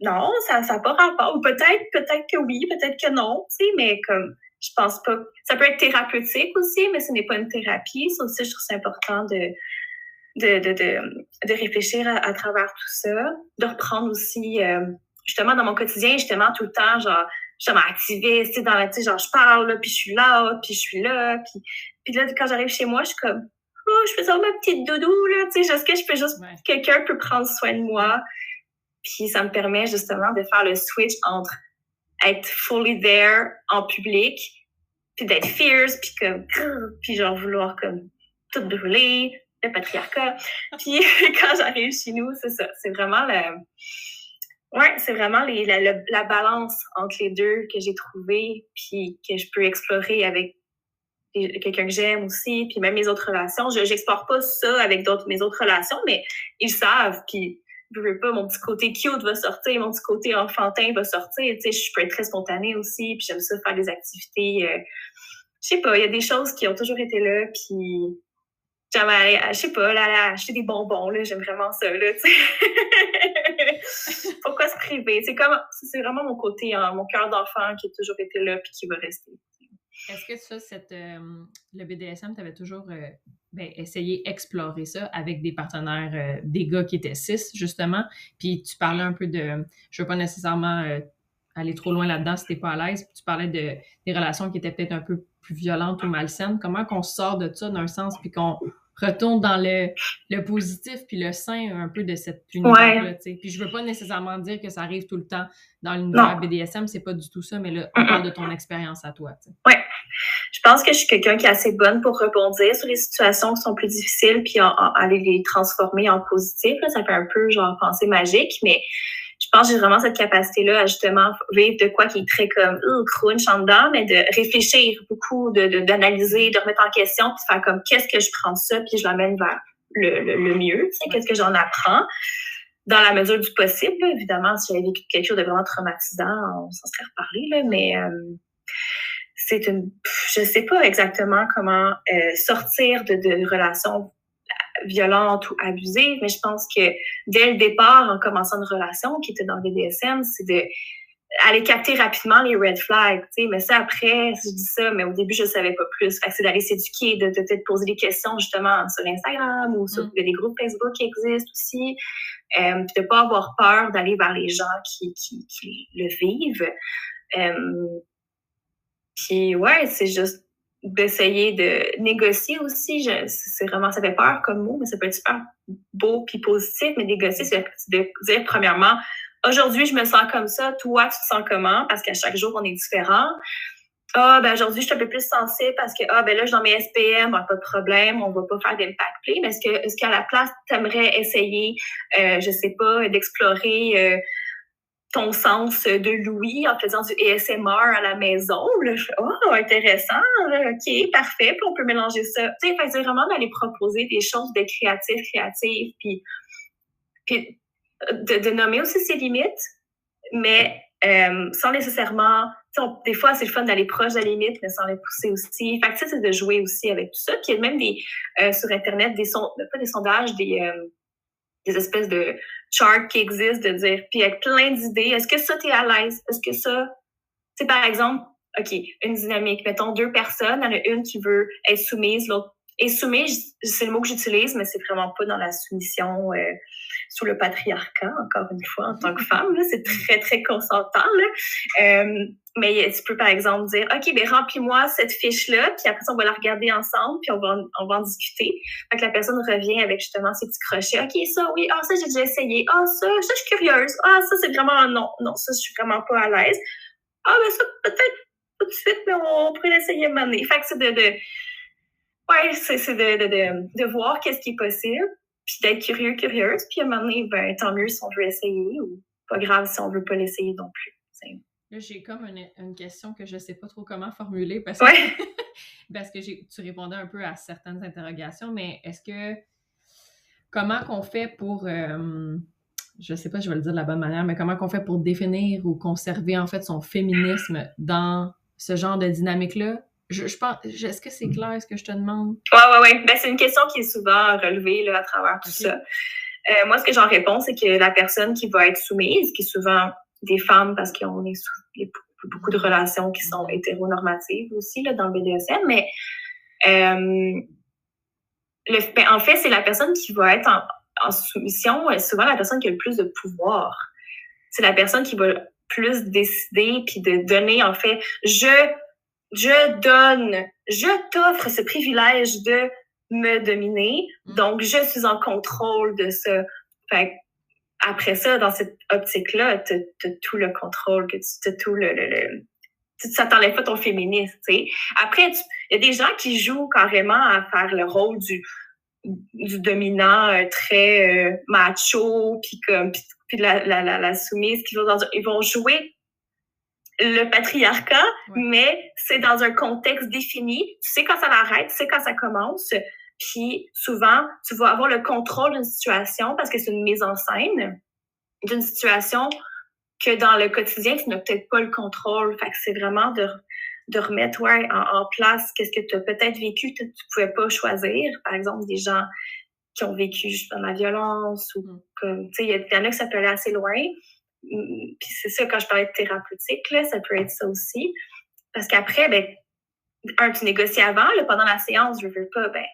Non, ça n'a pas rapport. Ou peut-être, peut-être que oui, peut-être que non, tu sais, mais comme je pense pas. Ça peut être thérapeutique aussi, mais ce n'est pas une thérapie. Ça aussi, je trouve c'est important de, de, de, de, de réfléchir à, travers tout ça, de reprendre aussi, justement, dans mon quotidien, justement, tout le temps, genre, justement activiste, tu sais, dans la, tu sais, genre, je parle, là, puis je suis là, puis je suis là, puis, puis là, quand j'arrive chez moi, je suis comme, oh, je fais ça ma petite doudou, là, tu sais, est-ce que je peux juste, quelqu'un peut prendre soin de moi, puis ça me permet justement de faire le switch entre être fully there en public, puis d'être fierce, puis comme, puis genre vouloir comme tout brûler, le patriarcat. puis quand j'arrive chez nous, c'est ça, c'est vraiment le Ouais, c'est vraiment la, la, balance entre les deux que j'ai trouvé, puis que je peux explorer avec quelqu'un que j'aime aussi, puis même mes autres relations. Je n'explore pas ça avec d'autres mes autres relations, mais ils savent, puis je veux pas, mon petit côté cute va sortir, mon petit côté enfantin va sortir. Tu sais, je peux être très spontanée aussi, puis j'aime ça faire des activités. Euh, je sais pas, il y a des choses qui ont toujours été là, puis j'aime aller, je sais pas, là, acheter des bonbons, là, j'aime vraiment ça, là. Pourquoi se priver? C'est comme, c'est vraiment mon côté, hein, mon cœur d'enfant qui a toujours été là, puis qui va rester. Est-ce que ça, cette, euh, le BDSM, tu avais toujours euh, ben, essayé d'explorer ça avec des partenaires, euh, des gars qui étaient cis, justement? Puis tu parlais un peu de, je veux pas nécessairement aller trop loin là-dedans si t'es pas à l'aise, tu parlais de des relations qui étaient peut-être un peu plus violentes ou malsaines. Comment qu'on sort de ça d'un sens, puis qu'on retourne dans le, le positif puis le sain un peu de cette univers-là, Puis je veux pas nécessairement dire que ça arrive tout le temps dans l'univers BDSM, c'est pas du tout ça, mais là, on parle de ton expérience à toi, Ouais. Je pense que je suis quelqu'un qui est assez bonne pour rebondir sur les situations qui sont plus difficiles puis aller les transformer en positif. Ça fait un peu genre pensée magique, mais pense que j'ai vraiment cette capacité-là à justement vivre de quoi qui est très comme euh, crunch en dedans, mais de réfléchir beaucoup, d'analyser, de, remettre en question, puis de faire comme qu'est-ce que je prends ça, puis je l'amène vers le, le, mieux, qu'est-ce que j'en apprends dans la mesure du possible. évidemment, si j'avais vécu quelque chose de vraiment traumatisant, on s'en serait reparlé, là, mais euh, c'est une, je sais pas exactement comment euh, sortir de, de relations violente ou abusive, mais je pense que dès le départ, en commençant une relation qui était dans le BDSM, c'est de aller capter rapidement les red flags, tu sais, mais ça après, je dis ça, mais au début, je savais pas plus. Fait c'est d'aller s'éduquer, de peut-être poser des questions justement sur Instagram ou sur mm. des groupes Facebook qui existent aussi, euh, puis de pas avoir peur d'aller vers les gens qui, qui, qui le vivent. Euh, puis ouais, c'est juste d'essayer de négocier aussi. C'est vraiment, ça fait peur comme mot, mais ça peut être super beau puis positif. Mais négocier, c'est de dire premièrement, aujourd'hui, je me sens comme ça, toi, tu te sens comment? Parce qu'à chaque jour, on est différent. Ah, ben aujourd'hui, je suis un peu plus sensible parce que, ah, ben là, je suis dans mes SPM, pas de problème, on va pas faire d'impact play. Mais est-ce que, est-ce qu'à la place, tu aimerais essayer, euh, je sais pas, d'explorer euh, ton sens de Louis en faisant du ASMR à la maison. Là, je fais, oh, intéressant, OK, parfait, puis on peut mélanger ça. Tu sais, c'est vraiment d'aller proposer des choses de créatif, créatif, puis, puis de, nommer aussi ses limites, mais euh, sans nécessairement, des fois, c'est le fun d'aller proche de la limite, mais sans les pousser aussi. Fait que c'est de jouer aussi avec tout ça. Puis il y a même des, euh, sur Internet, des, pas des sondages, des, euh, des espèces de charts qui existent, de dire, puis avec plein d'idées, est-ce que ça, tu es à l'aise? Est-ce que ça, c'est par exemple, OK, une dynamique, mettons deux personnes, il y en a une qui veut être soumise, l'autre est soumise, c'est le mot que j'utilise, mais c'est vraiment pas dans la soumission euh, sous le patriarcat, encore une fois, en tant que femme. C'est très, très consentant. Euh, mais tu peux, par exemple, dire, OK, ben remplis-moi cette fiche-là, puis après, on va la regarder ensemble, puis on va, on va en discuter. Fait que la personne revient avec justement ses petits crochets. OK, ça, oui, ah, ça, j'ai déjà essayé. Ah, ça, ça, je suis curieuse. Ah, ça, c'est vraiment non. Non, ça, je suis vraiment pas à l'aise. Ah, ben ça, peut-être tout de suite, mais on pourrait l'essayer maintenant. Fait que c'est de, de ouais, c'est de, de, de, de voir qu'est-ce qui est possible, puis d'être curieux, curieuse. Puis à un moment donné, ben, tant mieux si on veut essayer, ou pas grave si on veut pas l'essayer non plus j'ai comme une, une, question que je sais pas trop comment formuler parce que, parce que tu répondais un peu à certaines interrogations, mais est-ce que comment qu'on fait pour euh, je sais pas, je vais le dire de la bonne manière, mais comment qu'on fait pour définir ou conserver en fait son féminisme dans ce genre de dynamique-là? Je, je pense, est-ce que c'est clair ce que je te demande? Oui, oui, oui. Ben, c'est une question qui est souvent relevée là, à travers tout ça. Euh, moi, ce que j'en réponds, c'est que la personne qui va être soumise, qui est souvent des femmes parce qu'on est il y a beaucoup de relations qui sont hétéronormatives aussi là, dans le BDSM, mais euh, le, ben, en fait, c'est la personne qui va être en, en soumission, est souvent la personne qui a le plus de pouvoir. C'est la personne qui va plus décider puis de donner, en fait, je, je donne, je t'offre ce privilège de me dominer, mm. donc je suis en contrôle de ça. Fait après ça, dans cette optique-là, tu as, tout le contrôle, que tu as tout le, le, le ça t'enlève pas ton féminisme, tu sais. Après, il y a des gens qui jouent carrément à faire le rôle du, du dominant euh, très euh, macho, puis comme, puis, puis la, la, la, soumise, qui vont, ils vont jouer le patriarcat, mais c'est dans un contexte défini. Tu sais quand ça l'arrête, tu sais quand ça commence. Puis souvent, tu vas avoir le contrôle d'une situation parce que c'est une mise en scène d'une situation que dans le quotidien, tu n'as peut-être pas le contrôle. Fait que c'est vraiment de, de remettre ouais, en, place qu'est-ce que tu as peut-être vécu, que tu pouvais pas choisir. Par exemple, des gens qui ont vécu justement la violence ou mm. comme, tu sais, il y, en a que ça peut aller assez loin. Puis c'est ça, quand je parlais de thérapeutique, là, ça peut être ça aussi. Parce qu'après, ben, un, tu négocies avant, là, pendant la séance, je veux pas, ben,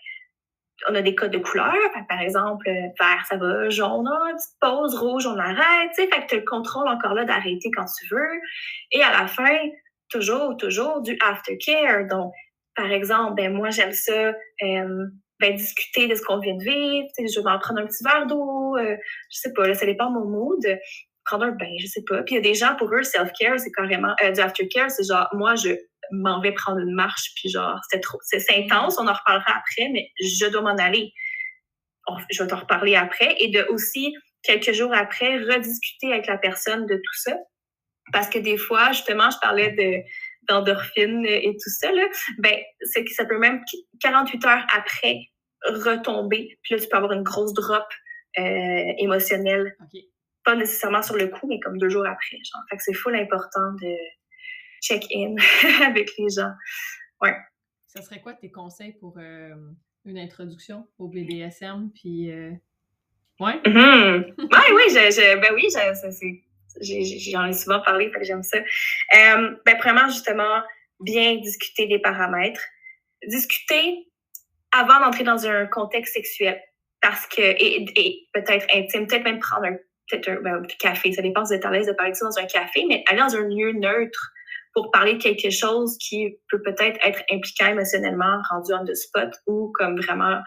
on a des codes de couleurs. par exemple, vert, ça va, jaune, une petite pause, rouge, on arrête. Fait que tu as le contrôle encore là d'arrêter quand tu veux. Et à la fin, toujours, toujours du aftercare. Donc, par exemple, ben moi, j'aime ça, euh, ben, discuter de ce qu'on vient de vivre. Je vais en prendre un petit verre d'eau. Euh, je sais pas, là, ça dépend de mon mood. Prendre un bain, je sais pas. Puis il y a des gens, pour eux, self-care, c'est carrément... Euh, du aftercare, c'est genre, moi, je m'en vais prendre une marche, puis genre, c'est trop... C'est intense, on en reparlera après, mais je dois m'en aller. je vais t'en reparler après. Et de aussi, quelques jours après, rediscuter avec la personne de tout ça. Parce que des fois, justement, je parlais de d'endorphine et tout ça, là, ben, c'est que ça peut même 48 heures après retomber. Puis là, tu peux avoir une grosse drop euh, émotionnelle. Pas nécessairement sur le coup, mais comme deux jours après. Genre. Fait que c'est full important de check-in avec les gens. Ouais. Ça serait quoi tes conseils pour euh, une introduction au BDSM? Puis, euh... ouais? Mm-hmm. ouais, oui, je, ben oui, J'en ai, souvent parlé, que j'aime ça. Euh, ben, premièrement, justement, bien discuter des paramètres. Discuter avant d'entrer dans un contexte sexuel. Parce que, et, peut-être intime, peut-être même prendre un, peut ben, café. Ça dépend si vous êtes à l'aise de parler de ça dans un café, mais aller dans un lieu neutre pour parler de quelque chose qui peut peut-être être impliquant émotionnellement, rendu on the spot, ou comme vraiment,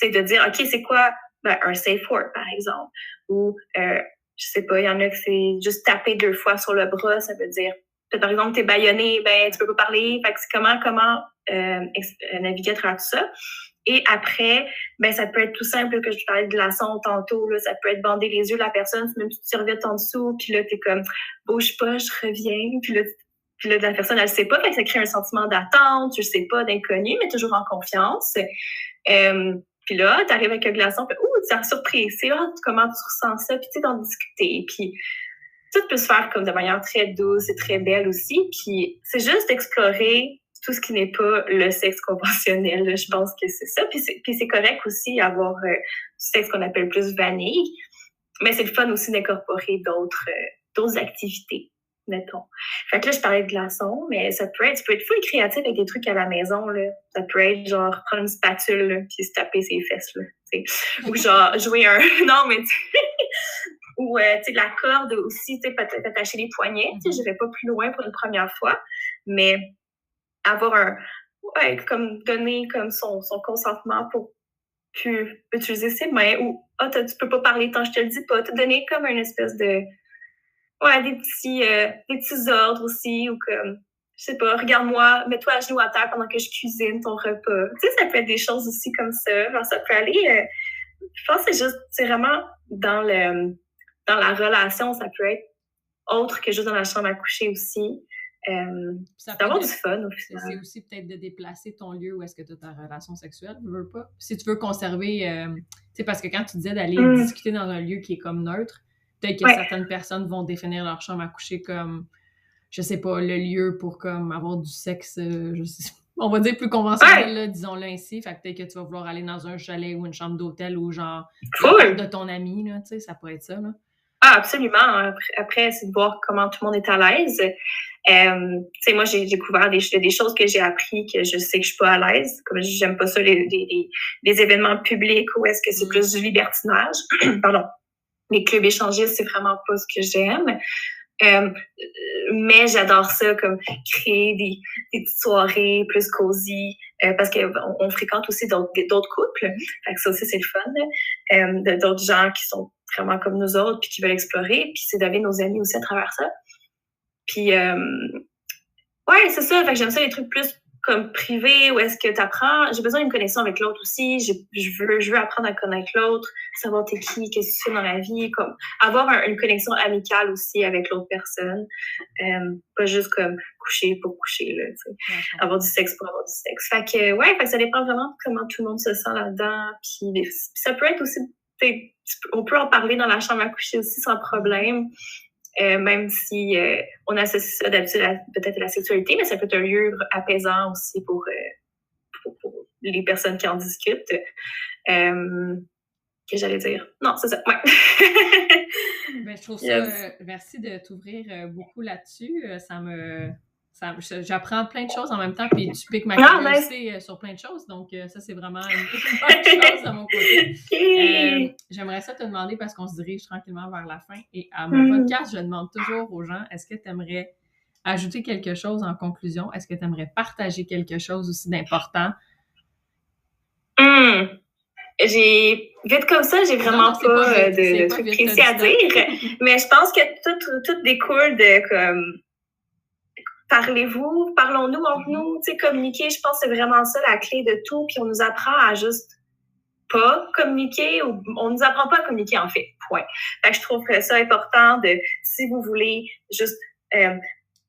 tu sais, de dire, OK, c'est quoi ben, un safe word, par exemple, ou euh, je sais pas, il y en a que c'est juste taper deux fois sur le bras, ça veut dire, par exemple, t'es baïonné, ben, tu peux pas parler. Fait que c'est comment, comment euh, euh, naviguer à travers tout ça. Et après, ben, ça peut être tout simple, que je parlais de la sonde tantôt, là, ça peut être bander les yeux de la personne, même tu te reviens en dessous, puis là, t'es comme, bouge pas, je reviens, puis là, puis là, la personne, elle sait pas, fait ça crée un sentiment d'attente, je sais pas, d'inconnu, mais toujours en confiance. Euh, puis là, tu arrives avec un glaçon, puis ouh, tu surprise. C'est là, comment tu ressens ça, puis tu sais, d'en discuter. Puis tout peut se faire comme de manière très douce et très belle aussi. Puis c'est juste d'explorer tout ce qui n'est pas le sexe conventionnel. Je pense que c'est ça. Puis c'est correct aussi avoir euh, du sexe qu'on appelle plus vanille. Mais c'est le fun aussi d'incorporer d'autres euh, d'autres activités mettons. Fait que là, je parlais de glaçons, mais ça peut être, tu peux être full créatif avec des trucs à la maison, là. Ça peut être genre prendre une spatule, là, puis se taper ses fesses, là. Ou genre jouer un. non, mais ou euh, tu sais, la corde aussi, tu sais, peut-être attacher les poignets. Tu sais, je vais pas plus loin pour une première fois, mais avoir un. Ouais, comme donner comme son, son consentement pour utiliser ses mains ou ah, oh, tu peux pas parler tant je te le dis pas. Te donner comme une espèce de ouais, des petits, euh, des petits ordres aussi, ou comme, je sais pas, regarde-moi, mets-toi à genoux à terre pendant que je cuisine ton repas. Tu sais, ça peut être des choses aussi comme ça. Ça peut aller, euh, je pense que c'est juste, c'est vraiment dans le, dans la relation, ça peut être autre que juste dans la chambre à coucher aussi. Euh, d'avoir du fun au C'est aussi peut-être de déplacer ton lieu où est-ce que tu as ta relation sexuelle, tu veux pas. Si tu veux conserver, euh, tu sais, parce que quand tu disais d'aller mm. discuter dans un lieu qui est comme neutre, Peut-être que certaines personnes vont définir leur chambre à coucher comme, je sais pas, le lieu pour comme avoir du sexe, euh, on va dire plus conventionnel, disons-le ainsi. Fait que peut-être que tu vas vouloir aller dans un chalet ou une chambre d'hôtel ou genre de ton ami, là, tu sais, ça pourrait être ça, là. Ah, absolument. Après, c'est de voir comment tout le monde est à l'aise. Euh, tu sais, moi, j'ai découvert des, des choses que j'ai appris que je sais que je suis pas à l'aise. Comme j'aime pas ça, les, les, les, événements publics où est-ce que c'est mm. plus du libertinage. Pardon les clubs échangistes, c'est vraiment pas ce que j'aime. Euh, mais j'adore ça, comme créer des, des petites soirées plus cosy, euh, parce qu'on on fréquente aussi d'autres couples. Fait que ça aussi, c'est le fun. Euh, d'autres gens qui sont vraiment comme nous autres, puis qui veulent explorer, puis c'est d'avoir nos amis aussi à travers ça. Puis, euh, ouais, c'est ça. Fait que j'aime ça, les trucs plus comme privé ou est-ce que tu apprends? J'ai besoin d'une connexion avec l'autre aussi. Je, je, veux, je veux apprendre à connaître l'autre, savoir t'es qui, qu'est-ce que tu fais dans la vie, comme avoir une connexion amicale aussi avec l'autre personne. Euh, pas juste comme coucher pour coucher, là, avoir du sexe pour avoir du sexe. Fait que, ouais, fait que ça dépend vraiment de comment tout le monde se sent là-dedans. Puis, ça peut être aussi, on peut en parler dans la chambre à coucher aussi sans problème. Euh, même si euh, on associe ça d'habitude peut-être à la sexualité, mais ça peut être un lieu apaisant aussi pour, euh, pour, les personnes qui en discutent. que j'allais dire? Non, c'est ça. Ouais. ben, je trouve ça. merci de t'ouvrir beaucoup là-dessus. Ça me J'apprends plein de choses en même temps, puis tu piques ma ah, curiosité euh, sur plein de choses. Donc, euh, ça, c'est vraiment une, bonne chose à mon côté. Euh, j'aimerais ça te demander, parce qu'on se dirige tranquillement vers la fin, et à mon mm. podcast, je demande toujours aux gens, est-ce que tu aimerais ajouter quelque chose en conclusion? Est-ce que tu aimerais partager quelque chose aussi d'important? Mm. J'ai vite comme ça, j'ai vraiment pas, de, trucs précis à dire, mais je pense que tout, tout découle de comme parlez-vous, parlons-nous entre mhm. nous, tu sais, communiquer, je pense que c'est vraiment ça la clé de tout, puis on nous apprend à juste pas communiquer ou on nous apprend pas à communiquer en fait, point. Fait que je trouverais ça important de, si vous voulez juste euh,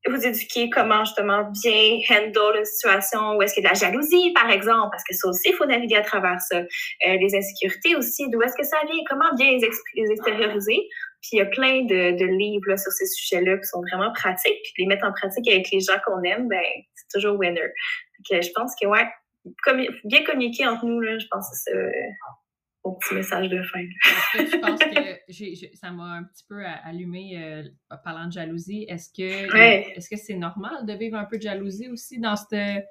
vous éduquer comment justement bien handle une situation où est-ce qu'il y a de la jalousie, par exemple, parce que ça aussi, il faut naviguer à travers ça. Euh, les insécurités aussi, d'où est-ce que ça vient, comment bien les, les extérioriser. Puis il y a plein de, de livres là, sur ces sujets-là qui sont vraiment pratiques. Puis les mettre en pratique avec les gens qu'on aime, ben c'est toujours winner. Donc, je pense que ouais, bien communiquer entre nous, là, je pense que c'est mon petit message de fin. Est-ce que tu penses que ça m'a un petit peu allumé euh, parlant de jalousie? Est-ce que est-ce que c'est normal de vivre un peu de jalousie aussi dans cette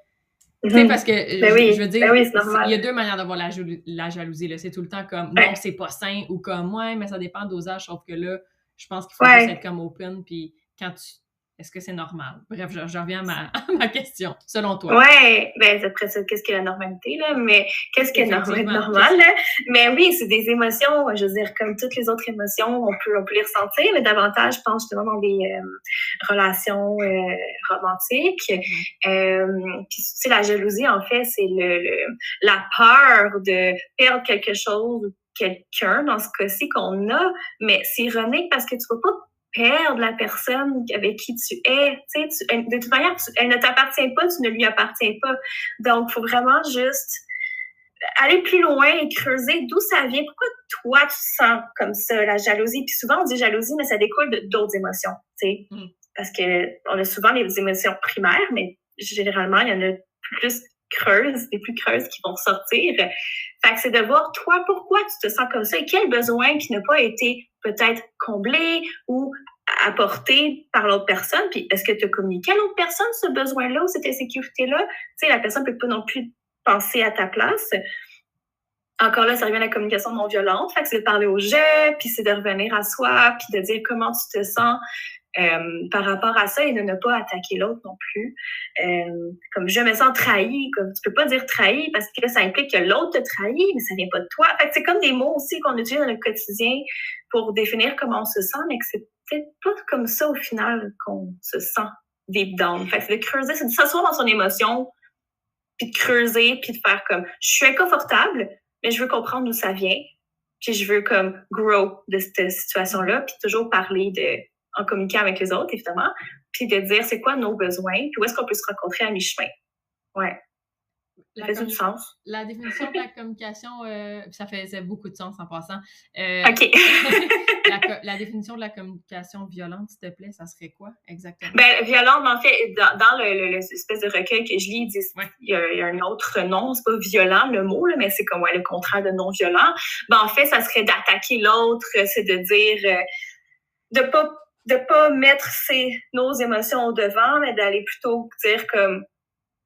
tu sais, mhm. parce que ben je, veux dire, ben il y a deux manières d'avoir la, la, jalousie. C'est tout le temps comme non, c'est pas sain ou comme ouais, mais ça dépend dosage. Sauf que là, je pense qu'il faut juste être comme open. Puis quand tu est-ce que c'est normal? Bref, je, reviens à ma, question, selon toi. Oui, ben après ça, qu'est-ce que la normalité, là? Mais qu'est-ce que normal, normal, là? Mais oui, c'est des émotions, je veux dire, comme toutes les autres émotions, on peut, on peut les ressentir, mais davantage, je pense, justement, dans des euh, relations euh, romantiques. Mm-hmm. Euh, puis, tu sais, la jalousie, en fait, c'est le, la peur de perdre quelque chose quelqu'un, dans ce cas-ci, qu'on a, mais c'est ironique parce que tu peux pas perdre la personne avec qui tu es. Tu, de toute manière, elle ne t'appartient pas, tu ne lui appartiens pas. Donc, il faut vraiment juste aller plus loin et creuser d'où ça vient. Pourquoi toi, tu sens comme ça, la jalousie? Puis souvent, on dit jalousie, mais ça découle d'autres émotions, tu sais. Mm. Parce que on a souvent les émotions primaires, mais généralement, il y en a plus creuses, des plus creuses qui vont sortir. Fait que c'est de voir, toi, pourquoi tu te sens comme ça et quel besoin qui n'a pas été peut-être comblé ou apporté par l'autre personne. Puis est-ce que tu as communiqué à l'autre personne ce besoin-là ou cette insécurité-là? Tu sais, la personne peut pas non plus penser à ta place. Encore là, ça revient à la communication non violente. Fait que c'est de parler au jeu, puis c'est de revenir à soi, puis de dire comment tu te sens. Euh, par rapport à ça et de ne pas attaquer l'autre non plus. Euh, comme je me sens trahi, comme tu peux pas dire trahi parce que ça implique que l'autre te trahit, mais ça vient pas de toi. Fait c'est comme des mots aussi qu'on utilise dans le quotidien pour définir comment on se sent, mais que c'est peut-être pas comme ça au final qu'on se sent deep down. Fait c'est de creuser, c'est de s'asseoir dans son émotion, puis de creuser, puis de faire comme je suis inconfortable, mais je veux comprendre d'où ça vient, puis je veux comme grow de cette situation-là, puis toujours parler de en communiquant avec les autres, évidemment, puis de dire c'est quoi nos besoins, puis où est-ce qu'on peut se rencontrer à mi-chemin. Ouais. Ça fait du sens. La définition de la communication, euh, ça faisait beaucoup de sens en passant. Euh, OK. la, définition de la communication violente, s'il te plaît, ça serait quoi exactement? Ben, violente, en fait, dans, l'espèce de recueil que je lis, il, y a, un autre nom, c'est pas violent le mot, mais c'est comme le contraire de non violent. Ben, en fait, ça serait d'attaquer l'autre, c'est de dire, euh, de pas de pas mettre ses, nos émotions au devant, mais d'aller plutôt dire comme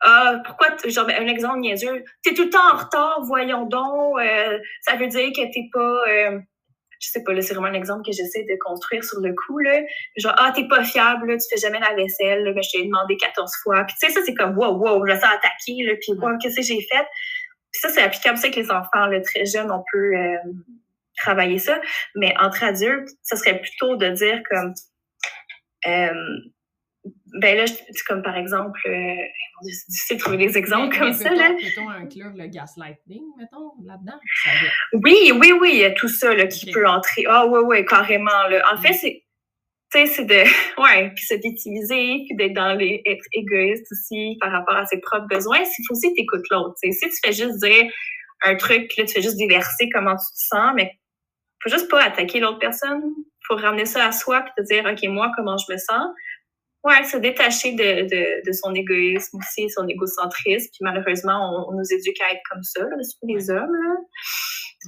ah, pourquoi, genre, ben, un exemple niaiseux, t'es tout le temps en retard, voyons donc, euh, ça veut dire que t'es pas, euh, je sais pas, là, c'est vraiment un exemple que j'essaie de construire sur le coup, là. Genre, ah, t'es pas fiable, là, tu fais jamais la vaisselle, là, mais je t'ai demandé 14 fois. Puis, tu sais, ça, c'est comme, wow, wow, je sens attaqué, là, puis, wow, qu'est-ce que j'ai fait? Puis ça, c'est applicable, c'est que les enfants, là, très jeunes, on peut euh, travailler ça. Mais entre adultes, ça serait plutôt de dire comme, ben là, c'est comme par exemple, euh, c'est difficile de trouver des exemples comme ça. Là. Peut-on inclure le gaslighting, mettons, là-dedans? Oui, oui, oui, il y a tout ça là, qui peut entrer. Ah oui, oui, carrément. Là. En fait, c'est c'est de ouais puis se victimiser puis d'être dans les être égoïste aussi par rapport à ses propres besoins il faut aussi t'écoutes l'autre si tu fais juste dire un truc là tu fais juste diverser comment tu te sens mais faut juste pas attaquer l'autre personne faut ramener ça à soi puis te dire ok moi comment je me sens? Ouais se détacher de, de, de son égoïsme aussi son égocentrisme puis malheureusement on, nous éduque à être comme ça là, les hommes là.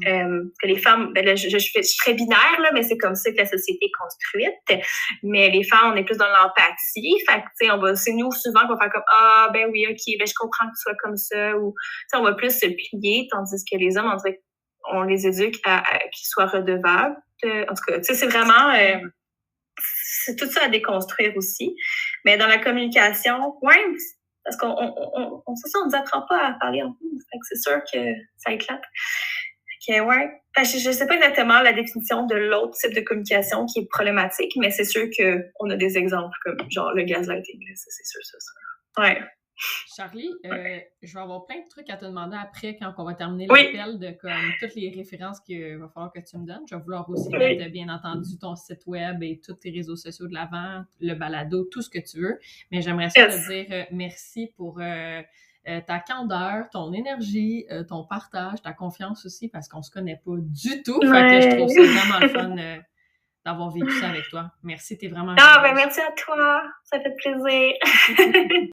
Euh, que les femmes, ben là, je, je, suis très binaire, là, mais c'est comme ça que la société est construite. Mais les femmes, on est plus dans l'empathie. Fait que, tu sais, on va, c'est nous souvent qu'on va faire comme, ah, ben oui, ok, ben je comprends que tu sois comme ça. Ou, tu on va plus se plier, tandis que les hommes, on dirait qu'on les éduque à, qu'ils soient redevables. En tout cas, tu sais, c'est vraiment, euh, c'est tout ça à déconstruire aussi. Mais dans la communication, ouais, parce qu'on on, on, on, on, nous apprend pas à parler en nous. c'est sûr que ça éclate ouais. Je ne sais pas exactement la définition de l'autre type de communication qui est problématique, mais c'est sûr qu'on a des exemples comme genre le gaslighting. C'est sûr, c'est sûr. Ouais. Charlie, euh, je vais avoir plein de trucs à te demander après quand on va terminer l'appel de comme toutes les références qu'il va falloir que tu me donnes. Je vais vouloir aussi mettre bien entendu ton site web et tous tes réseaux sociaux de l'avant, le balado, tout ce que tu veux. Mais j'aimerais ça te dire euh, merci pour euh, ta candeur, ton énergie, ton partage, ta confiance aussi, parce qu'on se connaît pas du tout. Fait que je trouve ça vraiment le fun d'avoir vécu ça avec toi. Merci, t'es vraiment. Ah, ben merci à toi. Ça fait plaisir.